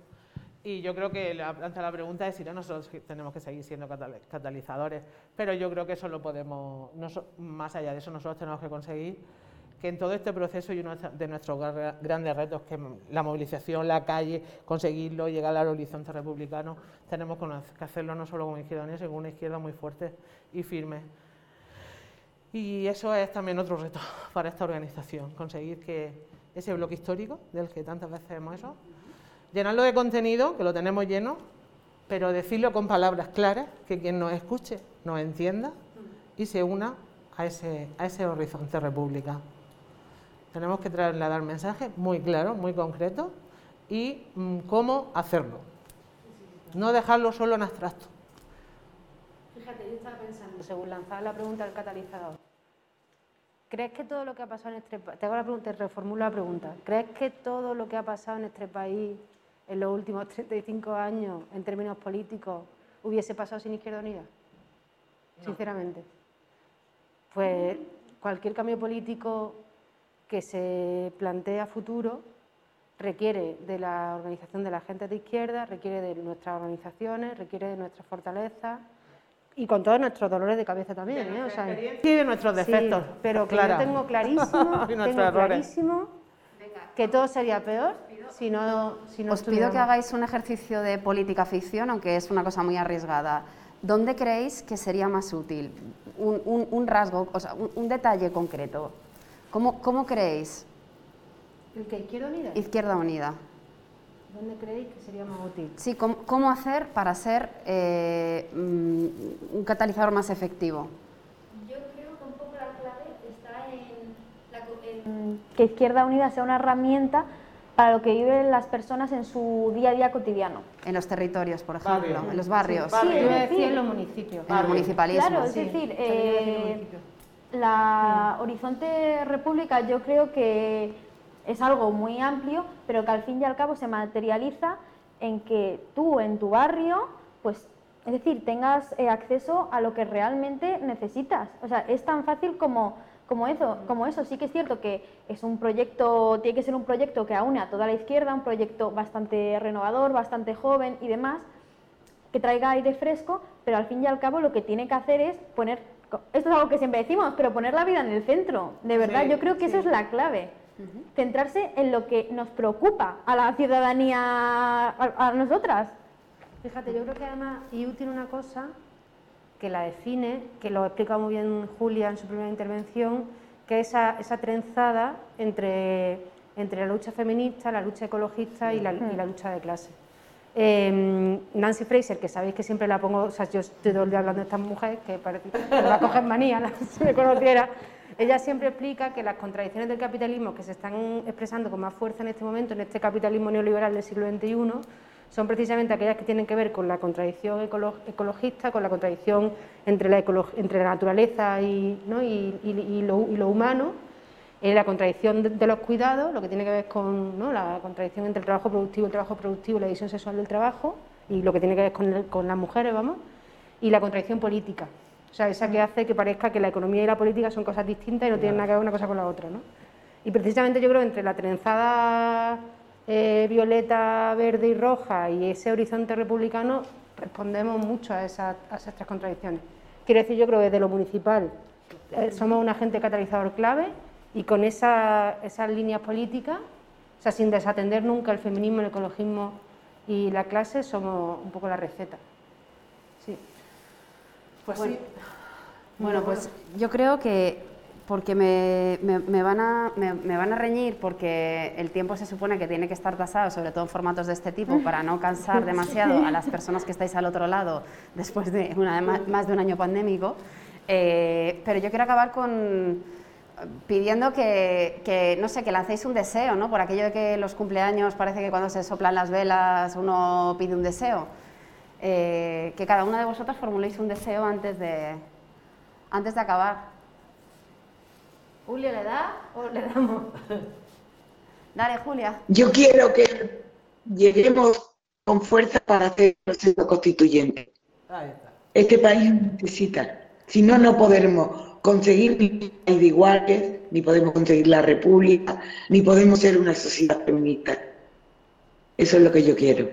Y yo creo que la, la pregunta es si no nosotros tenemos que seguir siendo catalizadores, pero yo creo que eso lo podemos, más allá de eso, nosotros tenemos que conseguir que en todo este proceso y uno de nuestros grandes retos, que la movilización, la calle, conseguirlo, llegar al horizonte republicano, tenemos que hacerlo no solo como izquierda sino con una izquierda muy fuerte y firme. Y eso es también otro reto para esta organización, conseguir que ese bloque histórico, del que tantas veces hemos hecho, llenarlo de contenido, que lo tenemos lleno, pero decirlo con palabras claras, que quien nos escuche nos entienda y se una a ese, a ese horizonte república. Tenemos que trasladar mensajes muy claros, muy concretos y mm, cómo hacerlo. No dejarlo solo en abstracto. Fíjate, yo estaba pensando, según lanzaba la pregunta del catalizador, ¿crees que todo lo que ha pasado en este país, te hago la pregunta, reformulo la pregunta, ¿crees que todo lo que ha pasado en este país en los últimos 35 años, en términos políticos, hubiese pasado sin Izquierda Unida? Sinceramente. Pues cualquier cambio político que se plantea futuro requiere de la organización de la gente de izquierda, requiere de nuestras organizaciones, requiere de nuestras fortalezas y con todos nuestros dolores de cabeza también. De ¿eh? y de nuestros defectos. pero que yo tengo clarísimo, tengo clarísimo que todo sería peor si no, si no Os pido que hagáis un ejercicio de política ficción, aunque es una cosa muy arriesgada. ¿Dónde creéis que sería más útil? Un, rasgo, o sea, un detalle concreto. ¿Cómo, cómo creéis? ¿El que Izquierda Unida? Izquierda Unida. ¿Dónde creéis que sería más útil? Sí, ¿cómo, hacer para ser eh, mm, un catalizador más efectivo? Yo creo que un poco la clave está en, que Izquierda Unida sea una herramienta para lo que viven las personas en su día a día cotidiano. En los territorios, por ejemplo, en los barrios. Sí, es decir, en los municipios. En el municipalismo. Claro, es decir, eh, la Horizonte República yo creo que es algo muy amplio, pero que al fin y al cabo se materializa en que tú en tu barrio, pues, es decir, tengas eh, acceso a lo que realmente necesitas. O sea, es tan fácil como, como, eso, como eso. Sí que es cierto que es un proyecto, tiene que ser un proyecto que aúne a toda la izquierda, un proyecto bastante renovador, bastante joven y demás, que traiga aire fresco, pero al fin y al cabo lo que tiene que hacer es poner esto es algo que siempre decimos, pero poner la vida en el centro, de verdad, yo creo que eso es la clave. Centrarse en lo que nos preocupa a la ciudadanía, a, nosotras. Fíjate, yo creo que además IU tiene una cosa que la define, que lo explica muy bien Julia en su primera intervención, que es esa, esa trenzada entre, entre la lucha feminista, la lucha ecologista y la, y la lucha de clase. Em, Nancy Fraser, que sabéis que siempre la pongo, o sea, yo estoy todo el día hablando de esta mujer, que parece que me va a coger manía, si me conociera, ella siempre explica que las contradicciones del capitalismo que se están expresando con más fuerza en este momento, en este capitalismo neoliberal del siglo XXI, son precisamente aquellas que tienen que ver con la contradicción ecologista, con la contradicción entre la, entre la naturaleza y, ¿no? y lo humano, es la contradicción de, los cuidados, lo que tiene que ver con la contradicción entre el trabajo productivo, el trabajo productivo y la división sexual del trabajo, y lo que tiene que ver con, las mujeres, vamos, y la contradicción política. O sea, esa que hace que parezca que la economía y la política son cosas distintas y no tienen nada que ver una cosa con la otra. ¿no? Y precisamente yo creo que entre la trenzada eh, violeta, verde y roja y ese horizonte republicano respondemos mucho a esas, a esas tres contradicciones. Quiero decir, yo creo que desde lo municipal eh, somos un agente catalizador clave y con esa- esas líneas políticas, o sea, sin desatender nunca el feminismo, el ecologismo y la clase, somos un poco la receta. Sí. Pues Bueno. sí. Bueno, pues yo creo que porque me, me- me van a, me, me van a reñir porque el tiempo se supone que tiene que estar tasado, sobre todo en formatos de este tipo, para no cansar demasiado a las personas que estáis al otro lado después de una, más de un año pandémico. Eh, pero yo quiero acabar con pidiendo que, que, no sé, que lancéis un deseo, ¿no? Por aquello de que los cumpleaños parece que cuando se soplan las velas uno pide un deseo. Eh, que cada una de vosotras formuléis un deseo antes de, antes de acabar. ¿Julio le da o le damos? Dale, Julia. Yo quiero que lleguemos con fuerza para hacer el proceso constituyente. Ahí está. Este país necesita. Si no, no podremos conseguir ni un país de iguales, ni podemos conseguir la república, ni podemos ser una sociedad feminista. Eso es lo que yo quiero.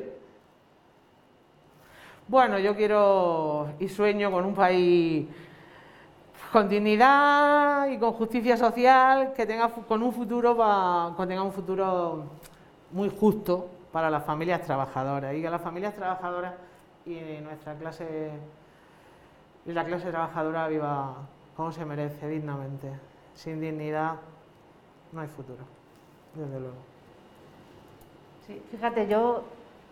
Bueno, yo quiero y sueño con un país con dignidad y con justicia social, que tenga con un futuro que tenga un futuro muy justo para las familias trabajadoras y que las familias trabajadoras y nuestra clase y la clase trabajadora viva como se merece, dignamente. Sin dignidad no hay futuro, desde luego. Sí, fíjate, yo,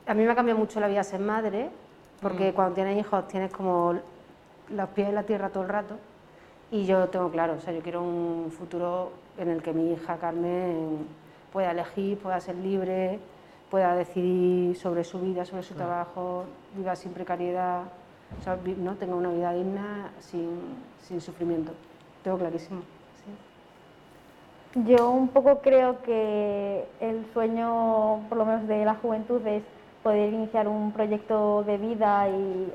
a mí me ha cambiado mucho la vida ser madre, porque cuando tienes hijos tienes como los pies en la tierra todo el rato, y yo tengo claro, o sea, yo quiero un futuro en el que mi hija Carmen pueda elegir, pueda ser libre, pueda decidir sobre su vida, sobre su trabajo, viva sin precariedad, o sea, vi- ¿no? tenga una vida digna sin, sin sufrimiento. Tengo clarísimo. sí. Yo un poco creo que el sueño, por lo menos de la juventud, es poder iniciar un proyecto de vida y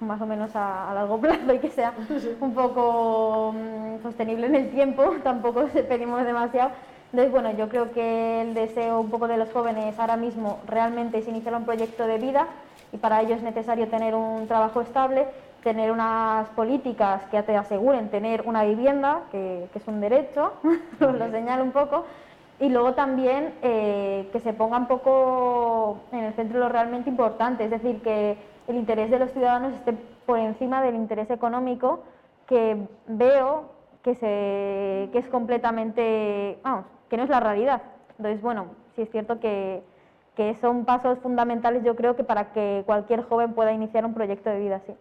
más o menos a, a largo plazo y que sea un poco mm, sostenible en el tiempo, tampoco se pedimos demasiado. Entonces, bueno, yo creo que el deseo un poco de los jóvenes ahora mismo realmente es iniciar un proyecto de vida y para ello es necesario tener un trabajo estable, tener unas políticas que te aseguren tener una vivienda, que, que es un derecho, lo señalo un poco, y luego también eh, que se ponga un poco en el centro lo realmente importante, es decir, que el interés de los ciudadanos esté por encima del interés económico, que veo que, es completamente, vamos, que no es la realidad. Entonces, bueno, sí es cierto que, que son pasos fundamentales, yo creo que para que cualquier joven pueda iniciar un proyecto de vida así.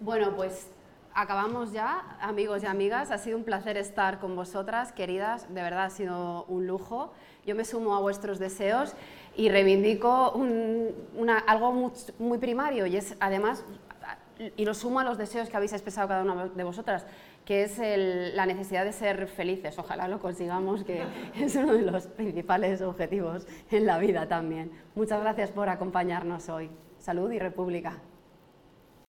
Bueno, pues acabamos ya, amigos y amigas. Ha sido un placer estar con vosotras, queridas. De verdad ha sido un lujo. Yo me sumo a vuestros deseos y reivindico algo muy, primario y es además, y lo sumo a los deseos que habéis expresado cada una de vosotras, que es la necesidad de ser felices. Ojalá lo consigamos, que es uno de los principales objetivos en la vida también. Muchas gracias por acompañarnos hoy. Salud y República.